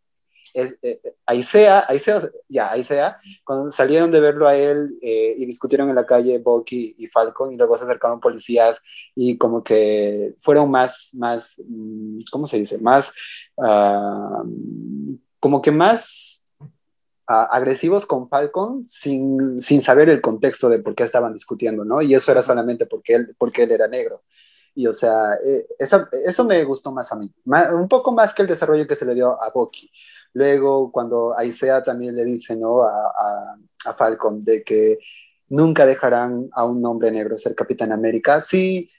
es, eh, Aisea, ya, Aisea, cuando salieron de verlo a él eh, y discutieron en la calle Bucky y Falcon y luego se acercaron policías y como que fueron más, más, mm, ¿cómo se dice? Más, uh, como que más uh, agresivos con Falcon sin, sin, saber el contexto de por qué estaban discutiendo, ¿no? Y eso era solamente porque él, porque él era negro. Y o sea, eh, esa, eso me gustó más a mí, un poco más que el desarrollo que se le dio a Bucky. Luego, cuando Aisea también le dice ¿no? a, a, Falcon de que nunca dejarán a un hombre negro ser Capitán América, sí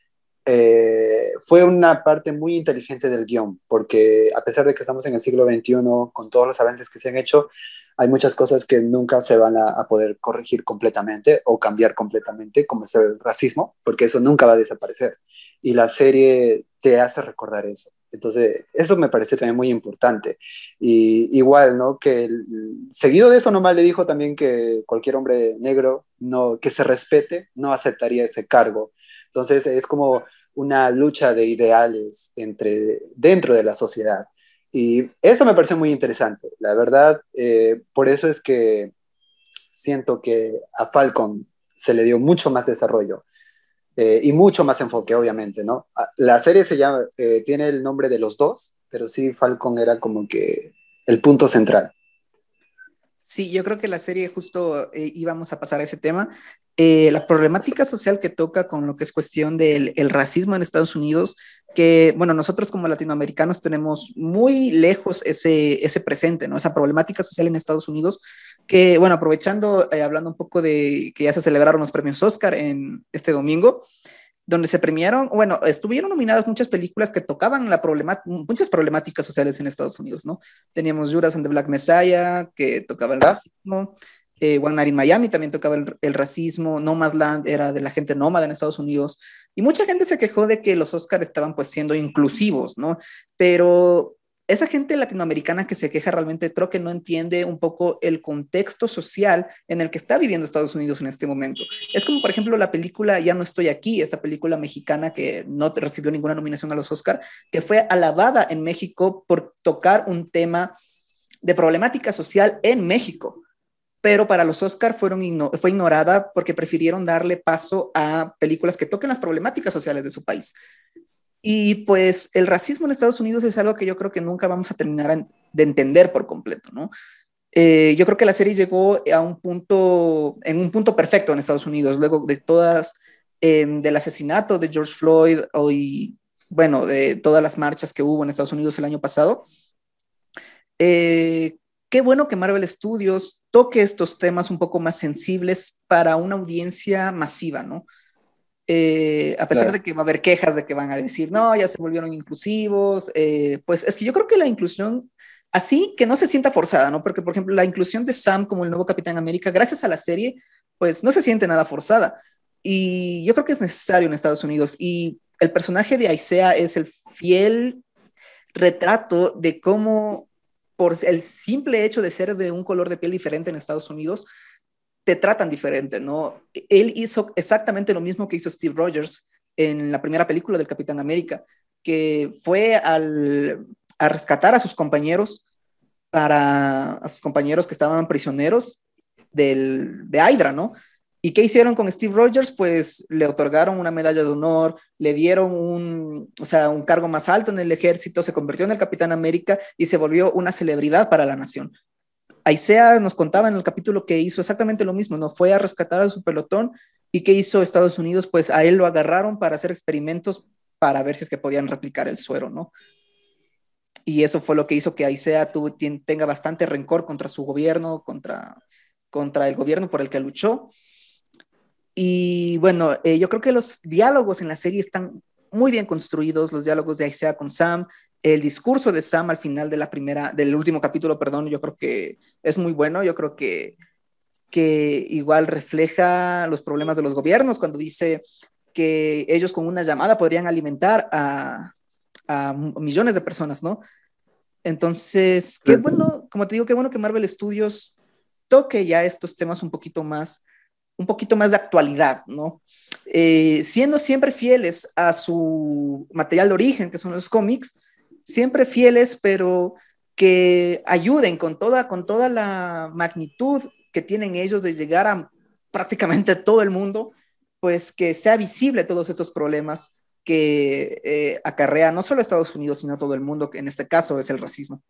eh, fue una parte muy inteligente del guion, porque a pesar de que estamos en el siglo XXI, con todos los avances que se han hecho, hay muchas cosas que nunca se van a, a, poder corregir completamente o cambiar completamente, como es el racismo, porque eso nunca va a desaparecer. Y la serie te hace recordar eso. Entonces, eso me pareció también muy importante. Y igual, ¿no? Que seguido de eso nomás le dijo también que cualquier hombre negro no, que se respete no aceptaría ese cargo. Entonces, es como una lucha de ideales entre, dentro de la sociedad. Y eso me pareció muy interesante. La verdad, eh, por eso es que siento que a Falcon se le dio mucho más desarrollo. Eh, y mucho más enfoque, obviamente, ¿no? Ah, la serie se llama, eh, tiene el nombre de los dos, pero sí Falcon era como que el punto central. Sí, yo creo que la serie justo eh, íbamos a pasar a ese tema. la problemática social que toca con lo que es cuestión del el racismo en Estados Unidos, que, bueno, nosotros como latinoamericanos tenemos muy lejos ese, ese presente, ¿no? Esa problemática social en Estados Unidos, que, bueno, aprovechando, eh, hablando un poco de que ya se celebraron los premios Oscar en este domingo, donde se premiaron, bueno, estuvieron nominadas muchas películas que tocaban la muchas problemáticas sociales en Estados Unidos, ¿no? Teníamos Judas and the Black Messiah, que tocaba el racismo, eh, One Night in Miami también tocaba el, el, racismo, Nomadland era de la gente nómada en Estados Unidos, y mucha gente se quejó de que los Oscars estaban pues siendo inclusivos, ¿no? Pero esa gente latinoamericana que se queja realmente creo que no entiende un poco el contexto social en el que está viviendo Estados Unidos en este momento. Es como, por ejemplo, la película Ya no estoy aquí, esta película mexicana que no recibió ninguna nominación a los Oscar, que fue alabada en México por tocar un tema de problemática social en México. Pero para los Oscar fueron fue ignorada porque prefirieron darle paso a películas que toquen las problemáticas sociales de su país. Y pues el racismo en Estados Unidos es algo que yo creo que nunca vamos a terminar de entender por completo, ¿no? Eh, yo creo que la serie llegó a un punto, en un punto perfecto en Estados Unidos, luego de todas, em, del asesinato de George Floyd y, bueno, de todas las marchas que hubo en Estados Unidos el año pasado. Eh, qué bueno que Marvel Studios toque estos temas un poco más sensibles para una audiencia masiva, ¿no? Eh, a pesar de que va a haber quejas de que van a decir, no, ya se volvieron inclusivos, eh, pues es que yo creo que la inclusión, así que no se sienta forzada, ¿no? Porque, por ejemplo, la inclusión de Sam como el nuevo Capitán América, gracias a la serie, pues no se siente nada forzada. Y yo creo que es necesario en Estados Unidos. Y el personaje de Aisea es el fiel retrato de cómo, por el simple hecho de ser de un color de piel diferente en Estados Unidos, te tratan diferente, ¿no? Él hizo exactamente lo mismo que hizo Steve Rogers en la primera película del Capitán América, que fue al, a rescatar a sus compañeros para a sus compañeros que estaban prisioneros del, de Hydra, ¿no? ¿Y qué hicieron con Steve Rogers? Pues le otorgaron una medalla de honor, le dieron un, o sea, un cargo más alto en el ejército, se convirtió en el Capitán América y se volvió una celebridad para la nación. Aisea nos contaba en el capítulo que hizo exactamente lo mismo, ¿no? Fue a rescatar a su pelotón y ¿qué hizo Estados Unidos? Pues a él lo agarraron para hacer experimentos para ver si es que podían replicar el suero, ¿no? Y eso fue lo que hizo que Aisea tenga bastante rencor contra su gobierno, contra, contra el gobierno por el que luchó. Y bueno, eh, yo creo que los diálogos en la serie están muy bien construidos, los diálogos de Aisea con Sam, el discurso de Sam al final de la primera, del último capítulo, perdón, yo creo que es muy bueno. Yo creo que, que igual refleja los problemas de los gobiernos cuando dice que ellos con una llamada podrían alimentar a, a millones de personas, ¿no? Entonces, qué bueno, como te digo, qué bueno que Marvel Studios toque ya estos temas un poquito más, un poquito más de actualidad, ¿no? eh, siendo siempre fieles a su material de origen, que son los cómics, siempre fieles, pero que ayuden con toda, con toda la magnitud que tienen ellos de llegar a prácticamente todo el mundo, pues que sea visible todos estos problemas que eh, acarrea no solo Estados Unidos, sino todo el mundo, que en este caso es el racismo.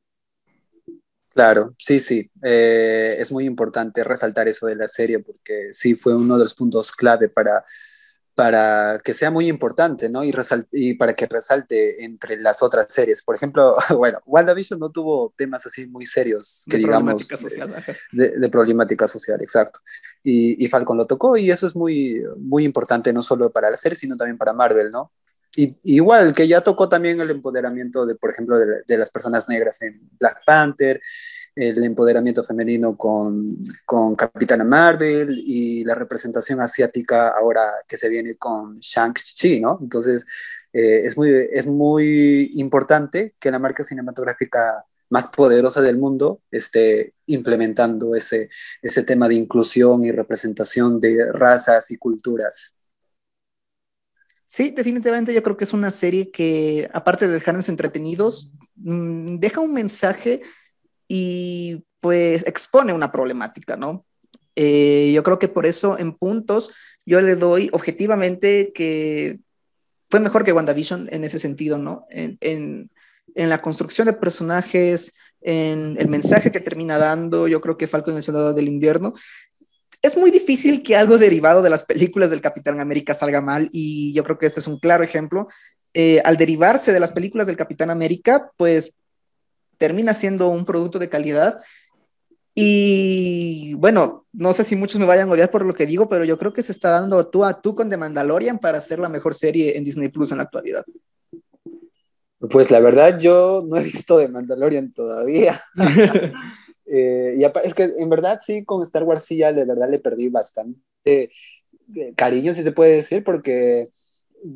Claro, sí, sí. Eh, es muy importante resaltar eso de la serie porque sí fue uno de los puntos clave para, para que sea muy importante, ¿no? Y, y para que resalte entre las otras series. Por ejemplo, (laughs) bueno, WandaVision no tuvo temas así muy serios, que De digamos, problemática social, de, de problemática social, exacto. Y, y Falcon lo tocó y eso es muy, muy importante no solo para la serie, sino también para Marvel, ¿no? Y, igual que ya tocó también el empoderamiento de, por ejemplo, de, de las personas negras en Black Panther, el empoderamiento femenino con, con Capitana Marvel y la representación asiática ahora que se viene con Shang-Chi, ¿no? Entonces, eh, es, muy, es muy importante que la marca cinematográfica más poderosa del mundo esté implementando ese, ese tema de inclusión y representación de razas y culturas. Sí, definitivamente yo creo que es una serie que, aparte de dejarnos entretenidos, mm, deja un mensaje y pues expone una problemática, ¿no? Eh, yo creo que por eso en puntos yo le doy objetivamente que fue mejor que WandaVision en ese sentido, ¿no? En, en, la construcción de personajes, en el mensaje que termina dando, yo creo que Falcon el Soldado del Invierno es muy difícil que algo derivado de las películas del Capitán América salga mal y yo creo que este es un claro ejemplo. Eh, al derivarse de las películas del Capitán América, pues termina siendo un producto de calidad. Y bueno, no sé si muchos me vayan a odiar por lo que digo, pero yo creo que se está dando tú a tú con The Mandalorian para hacer la mejor serie en Disney Plus en la actualidad. Pues la verdad, yo no he visto The Mandalorian todavía. (laughs) Eh, y es que en verdad sí, con Star Wars sí ya de verdad le perdí bastante eh, cariño, si se puede decir, porque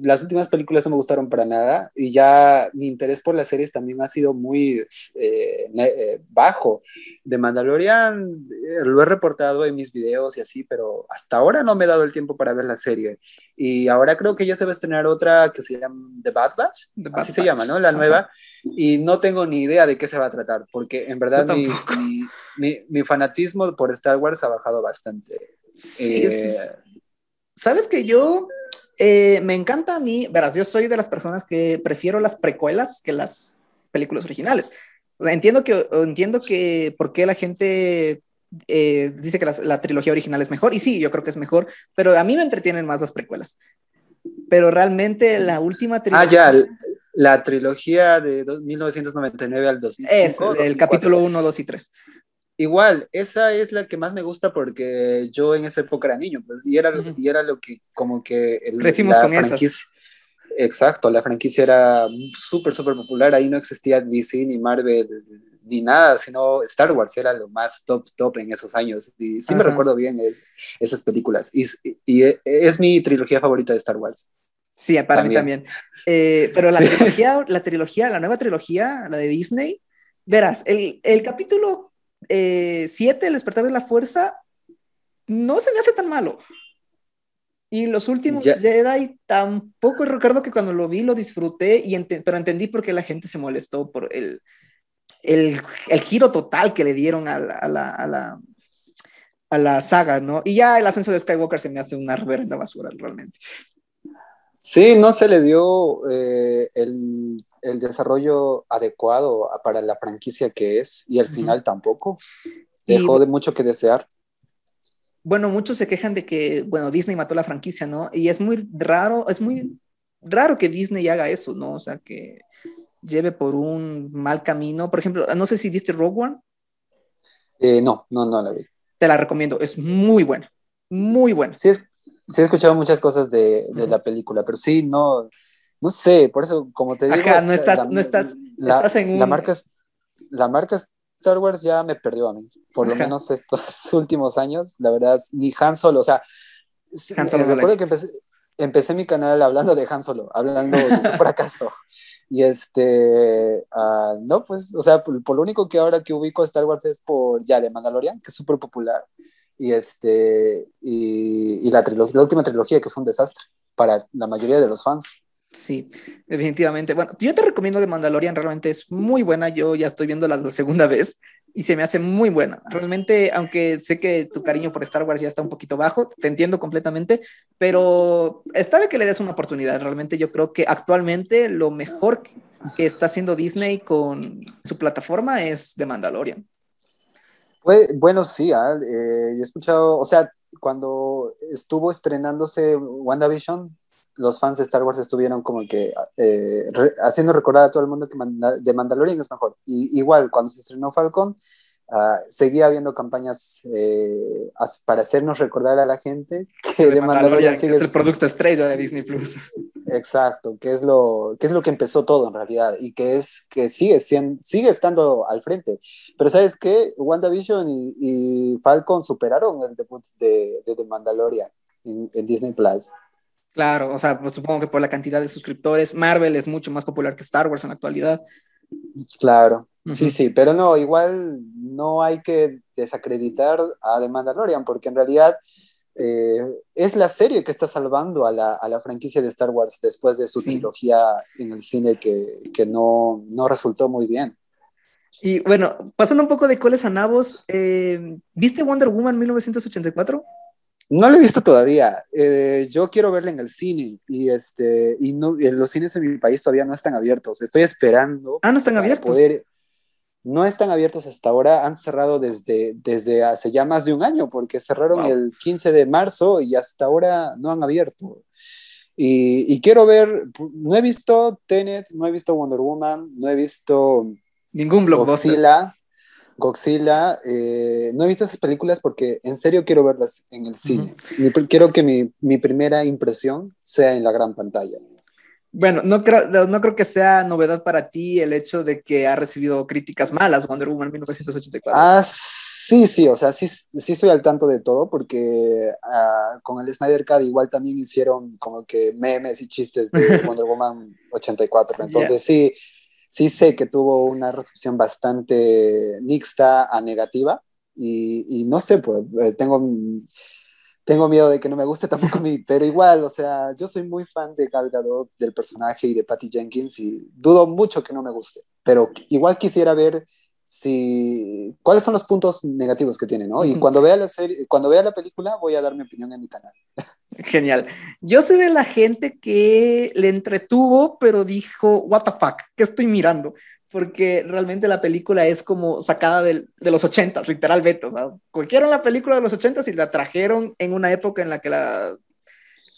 las últimas películas no me gustaron para nada y ya mi interés por las series también ha sido muy eh, eh, bajo. De Mandalorian eh, lo he reportado en mis videos y así, pero hasta ahora no me he dado el tiempo para ver la serie. Y ahora creo que ya se va a estrenar otra que se llama The Bad Batch, The Bad así se llama, ¿no? La Ajá. nueva. Y no tengo ni idea de qué se va a tratar, porque en verdad mi, mi, mi, mi fanatismo por Star Wars ha bajado bastante. Sí, es- sabes que yo eh, me encanta a mí, verás, yo soy de las personas que prefiero las precuelas que las películas originales. O sea, entiendo que, entiendo que por qué la gente eh, dice que la, la trilogía original es mejor, y sí, yo creo que es mejor, pero a mí me entretienen más las precuelas. Pero realmente la última Ah, trilogía... ya, l- la trilogía de do- 1999 al 2005. Es el 2004. capítulo 1, 2 y 3. Igual, esa es la que más me gusta porque yo en esa época era niño, pues, y era, Ujú. y era lo que, como que el, Crecimos la con esas. franquicia. Exacto, la franquicia era súper, súper popular. Ahí no existía DC ni Marvel ni nada, sino Star Wars era lo más top, top en esos años. Y sí me Ajá. recuerdo bien es- esas películas. Y, y es mi trilogía favorita de Star Wars. Sí, para mí También. también. Eh, pero la (laughs) trilogía, la trilogía, la nueva trilogía, la de Disney, verás, el, el capítulo 7, El despertar de la fuerza, no se me hace tan malo. Y los últimos Ya. Jedi tampoco recuerdo que cuando lo vi lo disfruté, y ente- pero entendí por qué la gente se molestó por el, el, el giro total que le dieron a la, a la, a la, a la saga, ¿no? Y ya el ascenso de Skywalker se me hace una reverenda basura realmente. Sí, no se le dio eh, el, el desarrollo adecuado para la franquicia que es y al final tampoco. Y- Dejó de mucho que desear. bueno, muchos se quejan de que, bueno, Disney mató la franquicia, ¿no? Y es muy raro, es muy raro que Disney haga eso, ¿no? O sea, que lleve por un mal camino. Por ejemplo, no sé si viste Rogue One, Eh, no, no, no la vi. te la recomiendo, es muy buena, muy buena. Sí, es- sí he escuchado muchas cosas de, de la película, pero sí, no, no sé, por eso, como te digo, Ajá, no esta- estás- la, no estás- la, estás en la un- marca, la marca Star Wars ya me perdió a mí, por lo Ajá. menos estos (laughs) últimos años, la verdad, ni Han Solo, o sea, Han Solo eh, no la recuerdo que empecé, empecé mi canal hablando de Han Solo, hablando de su (laughs) fracaso. Y este, ah, no, pues, o sea, por, por lo único que ahora que ubico a Star Wars es por ya de Mandalorian, que es súper popular. y, este, y, la, trilogía, la última trilogía que fue un desastre para la mayoría de los fans. Sí, definitivamente. Bueno, yo te recomiendo de Mandalorian, realmente es muy buena. Yo ya estoy viendo la segunda vez y se me hace muy buena. Realmente, aunque sé que tu cariño por Star Wars ya está un poquito bajo, te entiendo completamente, pero está de que le des una oportunidad. Realmente yo creo que actualmente lo mejor que está haciendo Disney con su plataforma es de Mandalorian. Pues, bueno, sí, ah, eh, yo he escuchado, o sea, cuando estuvo estrenándose WandaVision, los fans de Star Wars estuvieron como que eh, haciendo recordar a todo el mundo que de Mandalorian es mejor. Y igual, cuando se estrenó Falcon, uh, seguía habiendo campañas eh, para hacernos recordar a la gente que de, Mandalorian, sigue... es el producto estrella de Disney Plus. Exacto, que es lo que es lo que empezó todo en realidad y que es que sigue siendo, sigue estando al frente. Pero sabes qué, WandaVision y, y Falcon superaron el debut de, de, Mandalorian en, en Disney Plus. Claro, o sea, pues supongo que por la cantidad de suscriptores, Marvel es mucho más popular que Star Wars en la actualidad. Claro, sí, sí, pero no, igual no hay que desacreditar a The Mandalorian, porque en realidad eh, es la serie que está salvando a la, a la, franquicia de Star Wars después de su trilogía en el cine que, que no, no, resultó muy bien. Y bueno, pasando un poco de coles a nabos, eh, ¿viste Wonder Woman 1984? No la he visto todavía. Eh, yo quiero verla en el cine y este y no, los cines en mi país todavía no están abiertos. Estoy esperando. Ah, no están abiertos. no están abiertos hasta ahora. Han cerrado desde, desde hace ya más de un año porque cerraron el 15 de marzo y hasta ahora no han abierto. Y, y, quiero ver. No he visto Tenet, no he visto Wonder Woman, no he visto ningún blockbuster. Godzilla. Godzilla, eh, no he visto esas películas porque en serio quiero verlas en el cine. quiero que mi, mi, primera impresión sea en la gran pantalla. Bueno, no creo, no creo que sea novedad para ti el hecho de que ha recibido críticas malas Wonder Woman 1984. Ah, sí, sí, o sea, sí, sí estoy al tanto de todo porque uh, con el Snyder Cut igual también hicieron como que memes y chistes de (laughs) Wonder Woman 84. Entonces sí sí sé que tuvo una recepción bastante mixta a negativa y, no sé, pues eh, tengo, tengo miedo de que no me guste (laughs) tampoco a mí, pero igual, o sea, yo soy muy fan de Gal Gadot, del personaje y de Patty Jenkins y dudo mucho que no me guste, pero igual quisiera ver si cuáles son los puntos negativos que tiene, ¿no? Y cuando vea la serie, cuando vea la película voy a dar mi opinión en mi canal. (laughs) Genial. Yo soy de la gente que le entretuvo, pero dijo, what the fuck, ¿qué estoy mirando? Porque realmente la película es como sacada de, de los ochentas, literalmente. O sea, cogieron la película de los ochentas y la trajeron en una época en la que la,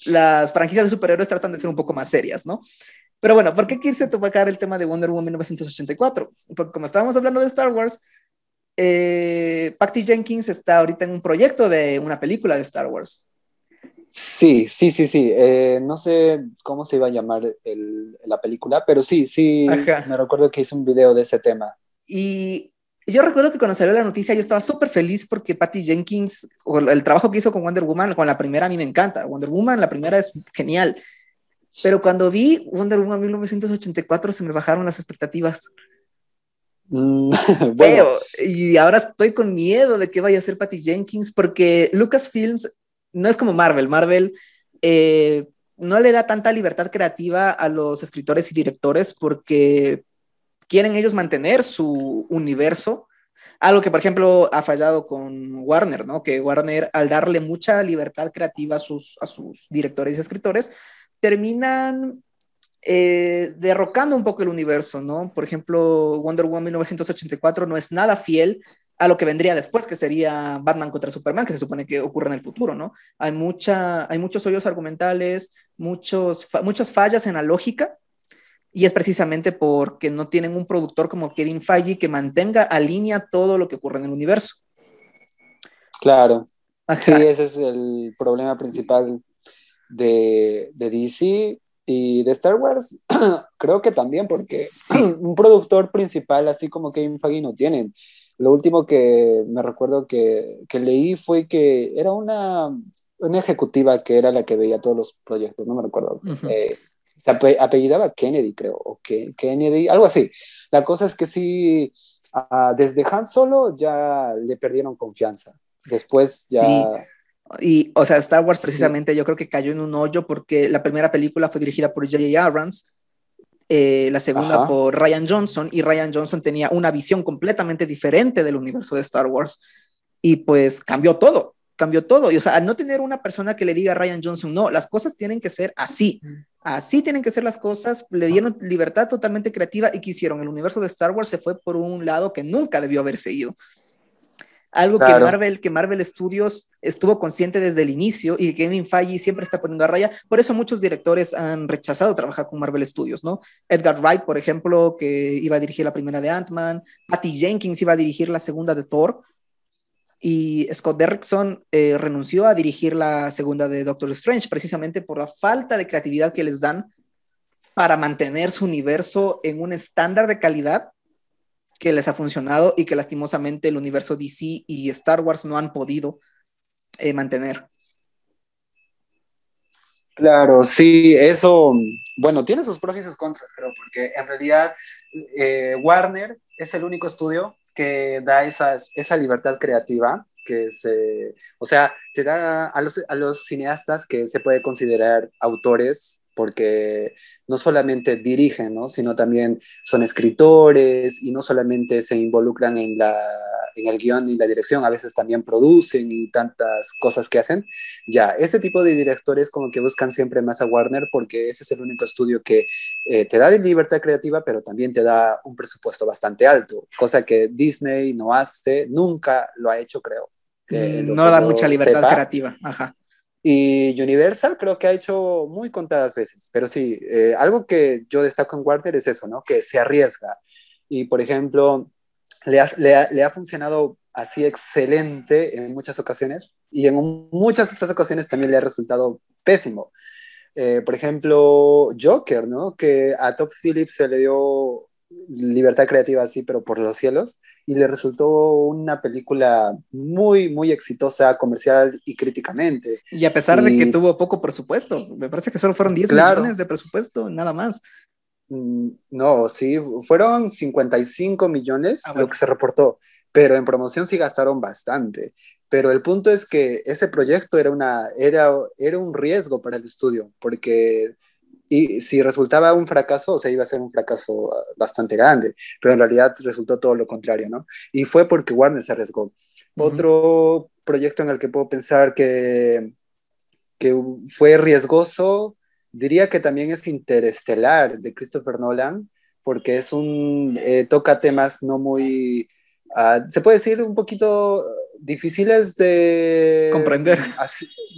las franquicias de superhéroes tratan de ser un poco más serias, ¿no? Pero bueno, ¿por qué quise tocar el tema de Wonder Woman 1984? Porque como estábamos hablando de Star Wars, eh, Patty Jenkins está ahorita en un proyecto de una película de Star Wars. Sí, sí, sí, sí. Eh, no sé cómo se iba a llamar el, la película, pero sí, sí, me recuerdo que hice un video de ese tema. Y yo recuerdo que cuando salió la noticia yo estaba súper feliz porque Patty Jenkins, el trabajo que hizo con Wonder Woman, con la primera a mí me encanta. Wonder Woman, la primera es genial. Pero cuando vi Wonder Woman 1984 se me bajaron las expectativas. Mm, (laughs) y ahora estoy con miedo de que vaya a ser Patty Jenkins porque Lucasfilms no es como Marvel. Marvel eh, no le da tanta libertad creativa a los escritores y directores porque quieren ellos mantener su universo. Algo que, por ejemplo, ha fallado con Warner, ¿no? Que Warner, al darle mucha libertad creativa a sus, directores y escritores, terminan eh, derrocando un poco el universo, ¿no? Por ejemplo, Wonder Woman 1984 no es nada fiel a lo que vendría después, que sería Batman contra Superman, que se supone que ocurre en el futuro, ¿no? Hay, mucha, hay muchos hoyos argumentales, muchos, muchas fallas en la lógica, y es precisamente porque no tienen un productor como Kevin Feige que mantenga a línea todo lo que ocurre en el universo. Claro. Sí, ese es el problema principal de, de DC y de Star Wars, (clears throat) creo que también, porque (clears throat) un productor principal así como Kevin Feige no tienen. Lo último que me recuerdo que, que leí fue que era una, una, ejecutiva que era la que veía todos los proyectos, no me recuerdo. Eh, se apellidaba Kennedy, creo, o Kennedy, algo así. La cosa es que sí, desde Han Solo ya le perdieron confianza Después ya... Y, o sea, Star Wars precisamente yo creo que cayó en un hoyo porque la primera película fue dirigida por J.J. Abrams, eh, la segunda por Ryan Johnson, y Ryan Johnson tenía una visión completamente diferente del universo de Star Wars. Y pues cambió todo, cambió todo. Y o sea, al no tener una persona que le diga a Ryan Johnson, no, las cosas tienen que ser así, así tienen que ser las cosas, le dieron libertad totalmente creativa y quisieron. El universo de Star Wars se fue por un lado que nunca debió haberse ido. Algo que, Marvel, que Marvel Studios estuvo consciente desde el inicio y que Kevin Feige siempre está poniendo a raya. Por eso muchos directores han rechazado trabajar con Marvel Studios, ¿no? Edgar Wright, por ejemplo, que iba a dirigir la primera de Ant-Man. Patty Jenkins iba a dirigir la segunda de Thor. Y Scott Derrickson eh, renunció a dirigir la segunda de Doctor Strange precisamente por la falta de creatividad que les dan para mantener su universo en un estándar de calidad que les ha funcionado y que lastimosamente el universo DC y Star Wars no han podido eh, mantener. Claro, sí, eso, bueno, tiene sus pros y sus contras, creo, porque en realidad eh, Warner es el único estudio que da esa libertad creativa que se, o sea, te da a los, a los cineastas que se puede considerar autores porque no solamente dirigen, ¿no? sino también son escritores y no solamente se involucran en, la, en el guion y la dirección, a veces también producen y tantas cosas que hacen. Ya, este tipo de directores como que buscan siempre más a Warner porque ese es el único estudio que eh, te da libertad creativa, pero también te da un presupuesto bastante alto, cosa que Disney no hace, nunca lo ha hecho, creo. Mm, no da mucha libertad creativa, ajá. Y Universal creo que ha hecho muy contadas veces, pero sí, eh, algo que yo destaco en Warner es eso, ¿no? Que se arriesga. Y, por ejemplo, le ha, le ha, funcionado así excelente en muchas ocasiones y en muchas otras ocasiones también le ha resultado pésimo. Eh, por ejemplo, Joker, ¿no? Que a Top Phillips se le dio libertad creativa así, pero por los cielos, y le resultó una película muy, muy exitosa comercial y críticamente. Y a pesar de que tuvo poco presupuesto, me parece que solo fueron 10 millones de presupuesto, nada más. Mm, no, sí, fueron 55 millones ah, lo que se reportó, pero en promoción sí gastaron bastante. Pero el punto es que ese proyecto era, una, era, era un riesgo para el estudio, porque y si resultaba un fracaso, o sea, iba a ser un fracaso ah, bastante grande, pero en realidad resultó todo lo contrario, ¿no? Y fue porque Warner se arriesgó. Otro proyecto en el que puedo pensar que, que fue riesgoso, diría que también es Interestelar de Christopher Nolan, porque es un, eh, toca temas no muy, ah, se puede decir un poquito difíciles de comprender,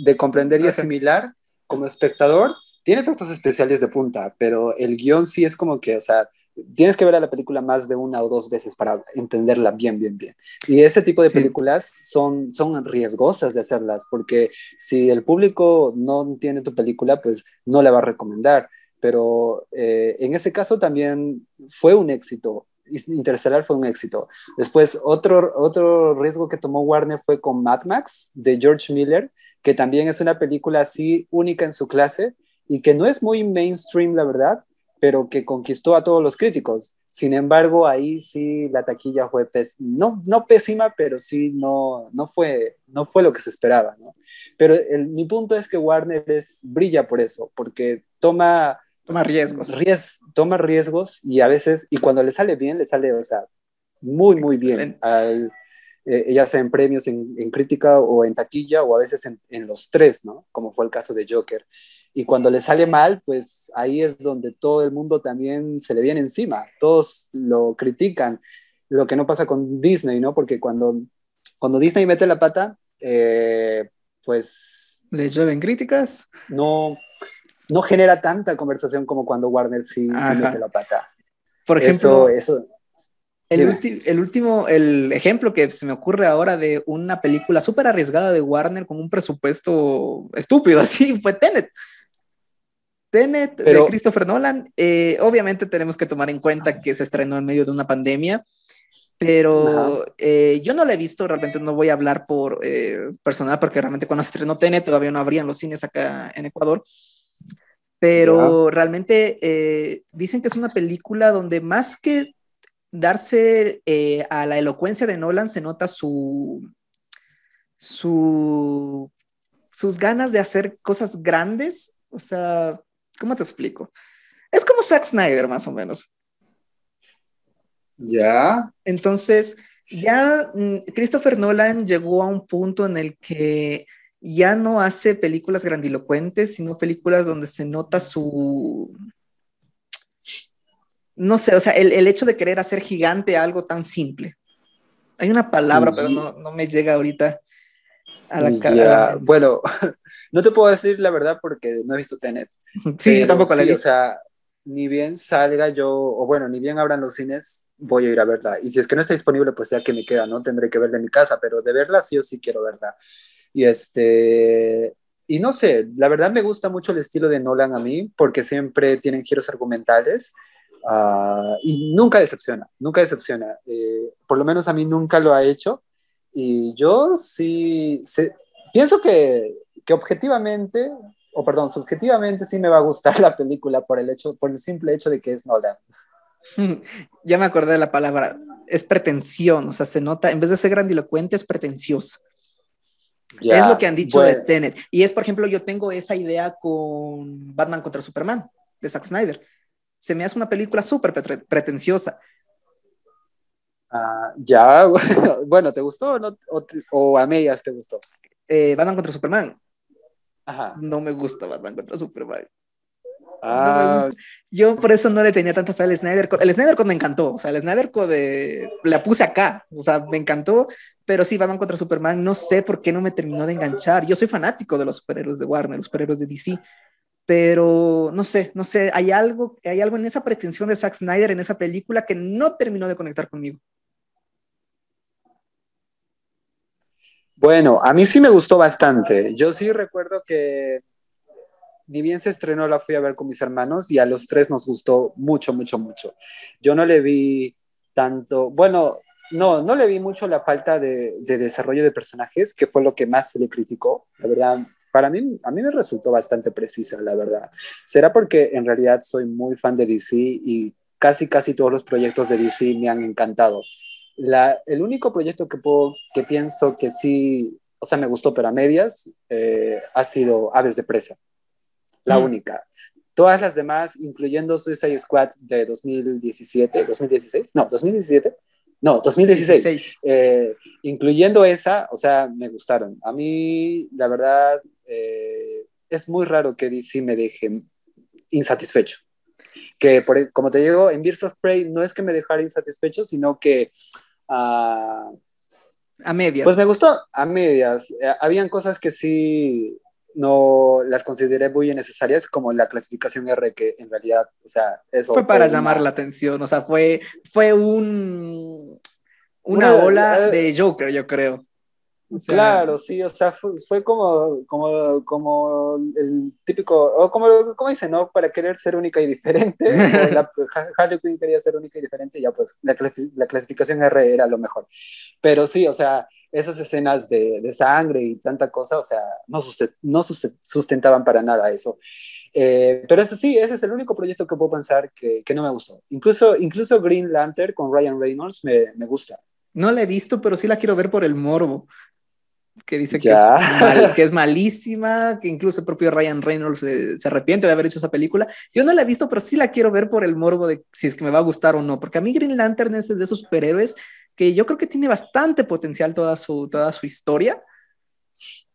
de comprender y (laughs) asimilar como espectador, tiene efectos especiales de punta, pero el guion sí es como que, o sea, tienes que ver a la película más de una o dos veces para entenderla bien, bien, bien. Y ese tipo de películas son, son riesgosas de hacerlas, porque si el público no entiende tu película, pues no la va a recomendar. Pero eh, en ese caso también fue un éxito. Interstellar fue un éxito. Después, otro, otro riesgo que tomó Warner fue con Mad Max de George Miller, que también es una película así única en su clase, y que no es muy mainstream, la verdad, pero que conquistó a todos los críticos. Sin embargo, ahí sí la taquilla fue no, no pésima, pero sí no, no, fue, no fue lo que se esperaba. ¿no? Pero el, mi punto es que Warner es, brilla por eso, porque toma, toma riesgos. toma riesgos y a veces, y cuando le sale bien, le sale, o sea, muy, muy bien. Al, eh, ya sea en premios, en, en, crítica o en taquilla, o a veces en, en los tres, ¿no? Como fue el caso de Joker y cuando le sale mal, pues ahí es donde todo el mundo también se le viene encima, todos lo critican, lo que no pasa con Disney, ¿no? Porque cuando, cuando Disney mete la pata, eh, pues... ¿Les llueven críticas? No, no genera tanta conversación como cuando Warner sí, mete la pata. Por ejemplo, eso, el, el, último, el ejemplo que se me ocurre ahora de una película súper arriesgada de Warner con un presupuesto estúpido, (laughs) así fue Tenet. Tenet de Christopher Nolan, eh, obviamente tenemos que tomar en cuenta que se estrenó en medio de una pandemia, pero eh, yo no la he visto, realmente no voy a hablar por eh, personal, porque realmente cuando se estrenó Tenet todavía no abrían los cines acá en Ecuador, pero realmente dicen que es una película donde más que darse a la elocuencia de Nolan se nota su, su, sus ganas de hacer cosas grandes. O sea, ¿cómo te explico? Es como Zack Snyder, más o menos. Ya. Entonces, ya mm, Christopher Nolan llegó a un punto en el que ya no hace películas grandilocuentes, sino películas donde se nota su... No sé, o sea, el, el hecho de querer hacer gigante algo tan simple. Hay una palabra, pero no, no me llega ahorita a la cara. Bueno, (laughs) no te puedo decir la verdad porque no he visto Tenet. Sí, yo tampoco la he visto. O sea, ni bien salga yo, o bueno, ni bien abran los cines, voy a ir a verla. Y si es que no está disponible, pues ya que me queda, ¿no? Tendré que verla en mi casa, pero de verla sí o sí quiero verla. Y este, y no sé, la verdad me gusta mucho el estilo de Nolan a mí, porque siempre tienen giros argumentales. Uh, y nunca decepciona, nunca decepciona. Eh, por lo menos a mí nunca lo ha hecho. Y yo sí, se, pienso que, que objetivamente o perdón, subjetivamente sí me va a gustar (laughs) la película por el hecho, por el simple hecho de que es Nolan. (laughs) ya me acordé de la palabra, es pretensión, o sea, se nota, en vez de ser grandilocuente, es pretenciosa. es lo que han dicho de Tenet. Y es, por ejemplo, yo tengo esa idea con Batman contra Superman, de Zack Snyder. Se me hace una película súper pretenciosa. Uh, ya, (laughs) bueno, ¿te gustó o, o, a medias te gustó? Eh, Batman contra Superman. No me gusta Batman contra Superman. Ah. Yo por eso no le tenía tanta fe al Snyder Code. El Snyder Code me encantó, o sea, el Snyder Code la puse acá, o sea, me encantó, pero sí, Batman contra Superman, no sé por qué no me terminó de enganchar. Yo soy fanático de los superhéroes de Warner, los superhéroes de DC, pero no sé, no sé, hay algo, hay algo en esa pretensión de Zack Snyder en esa película que no terminó de conectar conmigo. Bueno, a mí sí me gustó bastante. Yo sí recuerdo que ni bien se estrenó, la fui a ver con mis hermanos y a los tres nos gustó mucho, mucho, mucho. Yo no le vi tanto, bueno, no, no le vi mucho la falta de, desarrollo de personajes, que fue lo que más se le criticó. La verdad, para mí, a mí me resultó bastante precisa, la verdad. Será porque en realidad soy muy fan de DC y casi, casi todos los proyectos de DC me han encantado el único proyecto que, puedo, que pienso que sí, o sea, me gustó, pero a medias, eh, ha sido Aves de Presa. La mm. única. Todas las demás, incluyendo Suicide Squad de 2017, 2016, no, 2017, no, 2016, eh, incluyendo esa, o sea, me gustaron. A mí, la verdad, eh, es muy raro que DC me deje insatisfecho que por, como te digo, en Birds of Prey no es que me dejara insatisfecho, sino que... a medias. Pues me gustó a medias. Eh, habían cosas que sí no las consideré muy innecesarias, como la clasificación R, que en realidad, o sea, eso... Fue para llamar la atención, o sea, fue, fue un, una, una ola de Joker, yo creo claro, sí, o sea, fue, como, como, como el típico, o como, como dicen, ¿no? Para querer ser única y diferente. la, (laughs) Harley Quinn quería ser única y diferente, ya pues la, la, clasificación R era lo mejor. Pero sí, o sea, esas escenas de, de sangre y tanta cosa, o sea, no, no sustentaban para nada eso. Eh, pero eso sí, ese es el único proyecto que puedo pensar que, que, no me gustó. Incluso, incluso Green Lantern con Ryan Reynolds me, me gusta. No la he visto, pero sí la quiero ver por el morbo que dice que es, que es, (laughs) malísima, que incluso el propio Ryan Reynolds se, arrepiente de haber hecho esa película. Yo no la he visto, pero sí la quiero ver por el morbo de si es que me va a gustar o no, porque a mí Green Lantern es de esos superhéroes que yo creo que tiene bastante potencial toda su, toda su historia.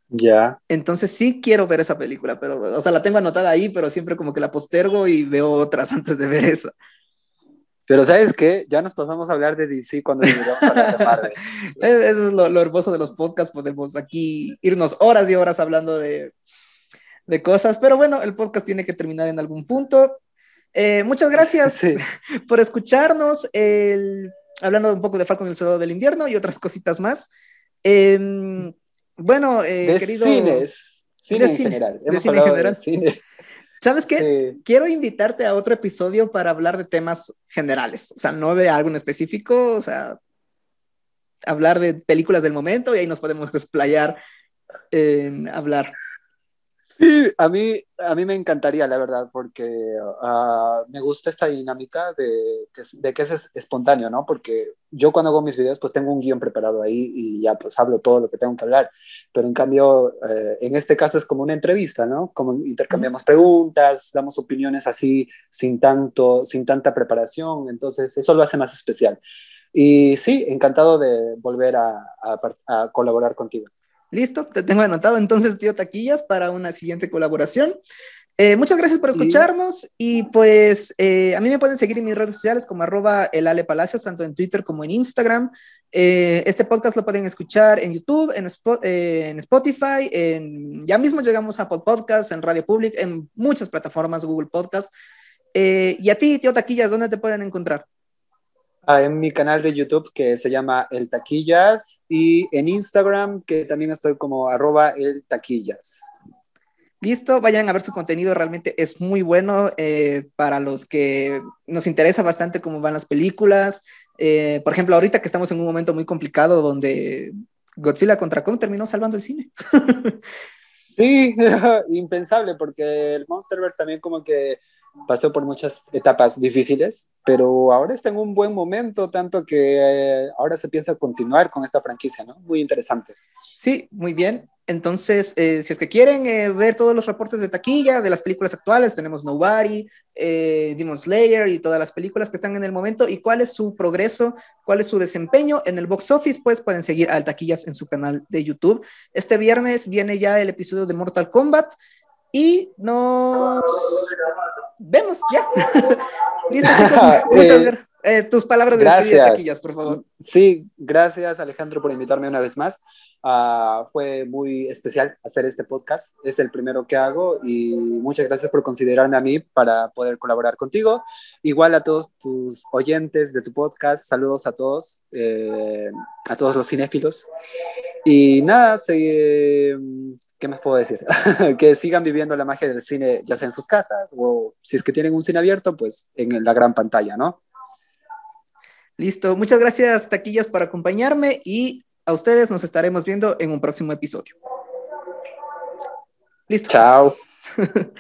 Ya. Entonces sí quiero ver esa película, pero, o sea, la tengo anotada ahí, pero siempre como que la postergo y veo otras (laughs) antes de ver esa. Pero ¿sabes qué? Ya nos pasamos a hablar de DC cuando llegamos a hablar de Marvel. (laughs) Eso es lo, hermoso de los podcasts, podemos aquí irnos horas y horas hablando de, de cosas, pero bueno, el podcast tiene que terminar en algún punto. Eh, muchas gracias (laughs) (laughs) por escucharnos, el, hablando un poco de Falcon el Soldado del Invierno y otras cositas más. Em, bueno, eh, de querido... Cines, cine, en general. de cine en general. Cine. ¿Sabes qué? Quiero invitarte a otro episodio para hablar de temas generales, o sea, no de algo en específico, o sea, hablar de películas del momento y ahí nos podemos (laughs) desplayar en hablar. Sí, a mí, a mí me encantaría, la verdad, porque uh, me gusta esta dinámica de que, de que es espontáneo, ¿no? Porque yo cuando hago mis videos, pues tengo un guion preparado ahí y ya pues hablo todo lo que tengo que hablar. Pero en cambio, eh, en este caso es como una entrevista, ¿no? Como intercambiamos preguntas, damos opiniones así sin tanto, sin tanta preparación. Entonces, eso lo hace más especial. Y sí, encantado de volver a, a, a colaborar contigo. Listo, te tengo anotado entonces, tío Taquillas, para una siguiente colaboración. Eh, muchas gracias por escucharnos y pues eh, a mí me pueden seguir en mis redes sociales como arroba el Ale Palacios, tanto en Twitter como en Instagram. Eh, este podcast lo pueden escuchar en YouTube, en, en Spotify, en, ya mismo llegamos a Apple Podcasts, en Radio Public, en muchas plataformas, Google Podcasts. y a ti, tío Taquillas, ¿dónde te pueden encontrar? En mi canal de YouTube que se llama El Taquillas y en Instagram que también estoy como arroba el taquillas. Listo, vayan a ver su contenido, realmente es muy bueno eh, para los que nos interesa bastante cómo van las películas. Eh, por ejemplo, ahorita que estamos en un momento muy complicado donde Godzilla contra Kong terminó salvando el cine. (laughs) sí, (laughs) impensable porque el Monsterverse también como que pasó por muchas etapas difíciles, pero ahora está en un buen momento, tanto que eh, ahora se piensa continuar con esta franquicia, ¿no? Muy interesante. Sí, muy bien. Entonces, eh, si es que quieren eh, ver todos los reportes de taquilla de las películas actuales, tenemos Nobody, Demon Slayer y todas las películas que están en el momento y cuál es su progreso, cuál es su desempeño en el box office, pues pueden seguir al Taquillas en su canal de YouTube. Este viernes viene ya el episodio de Mortal Kombat y nos vemos ya. (laughs) Listo, chicos. Muchas gracias. Eh, tus palabras de gracias. taquillas, por favor. Sí, gracias Alejandro por invitarme una vez más. Uh, fue muy especial hacer este podcast. Es el primero que hago y muchas gracias por considerarme a mí para poder colaborar contigo. Igual a todos tus oyentes de tu podcast, saludos a todos, eh, a todos los cinéfilos. Y nada, se, ¿qué más puedo decir? (laughs) que sigan viviendo la magia del cine, ya sea en sus casas o si es que tienen un cine abierto, pues en la gran pantalla, ¿no? Listo, muchas gracias taquillas por acompañarme y a ustedes nos estaremos viendo en un próximo episodio. Listo. Chao. (laughs)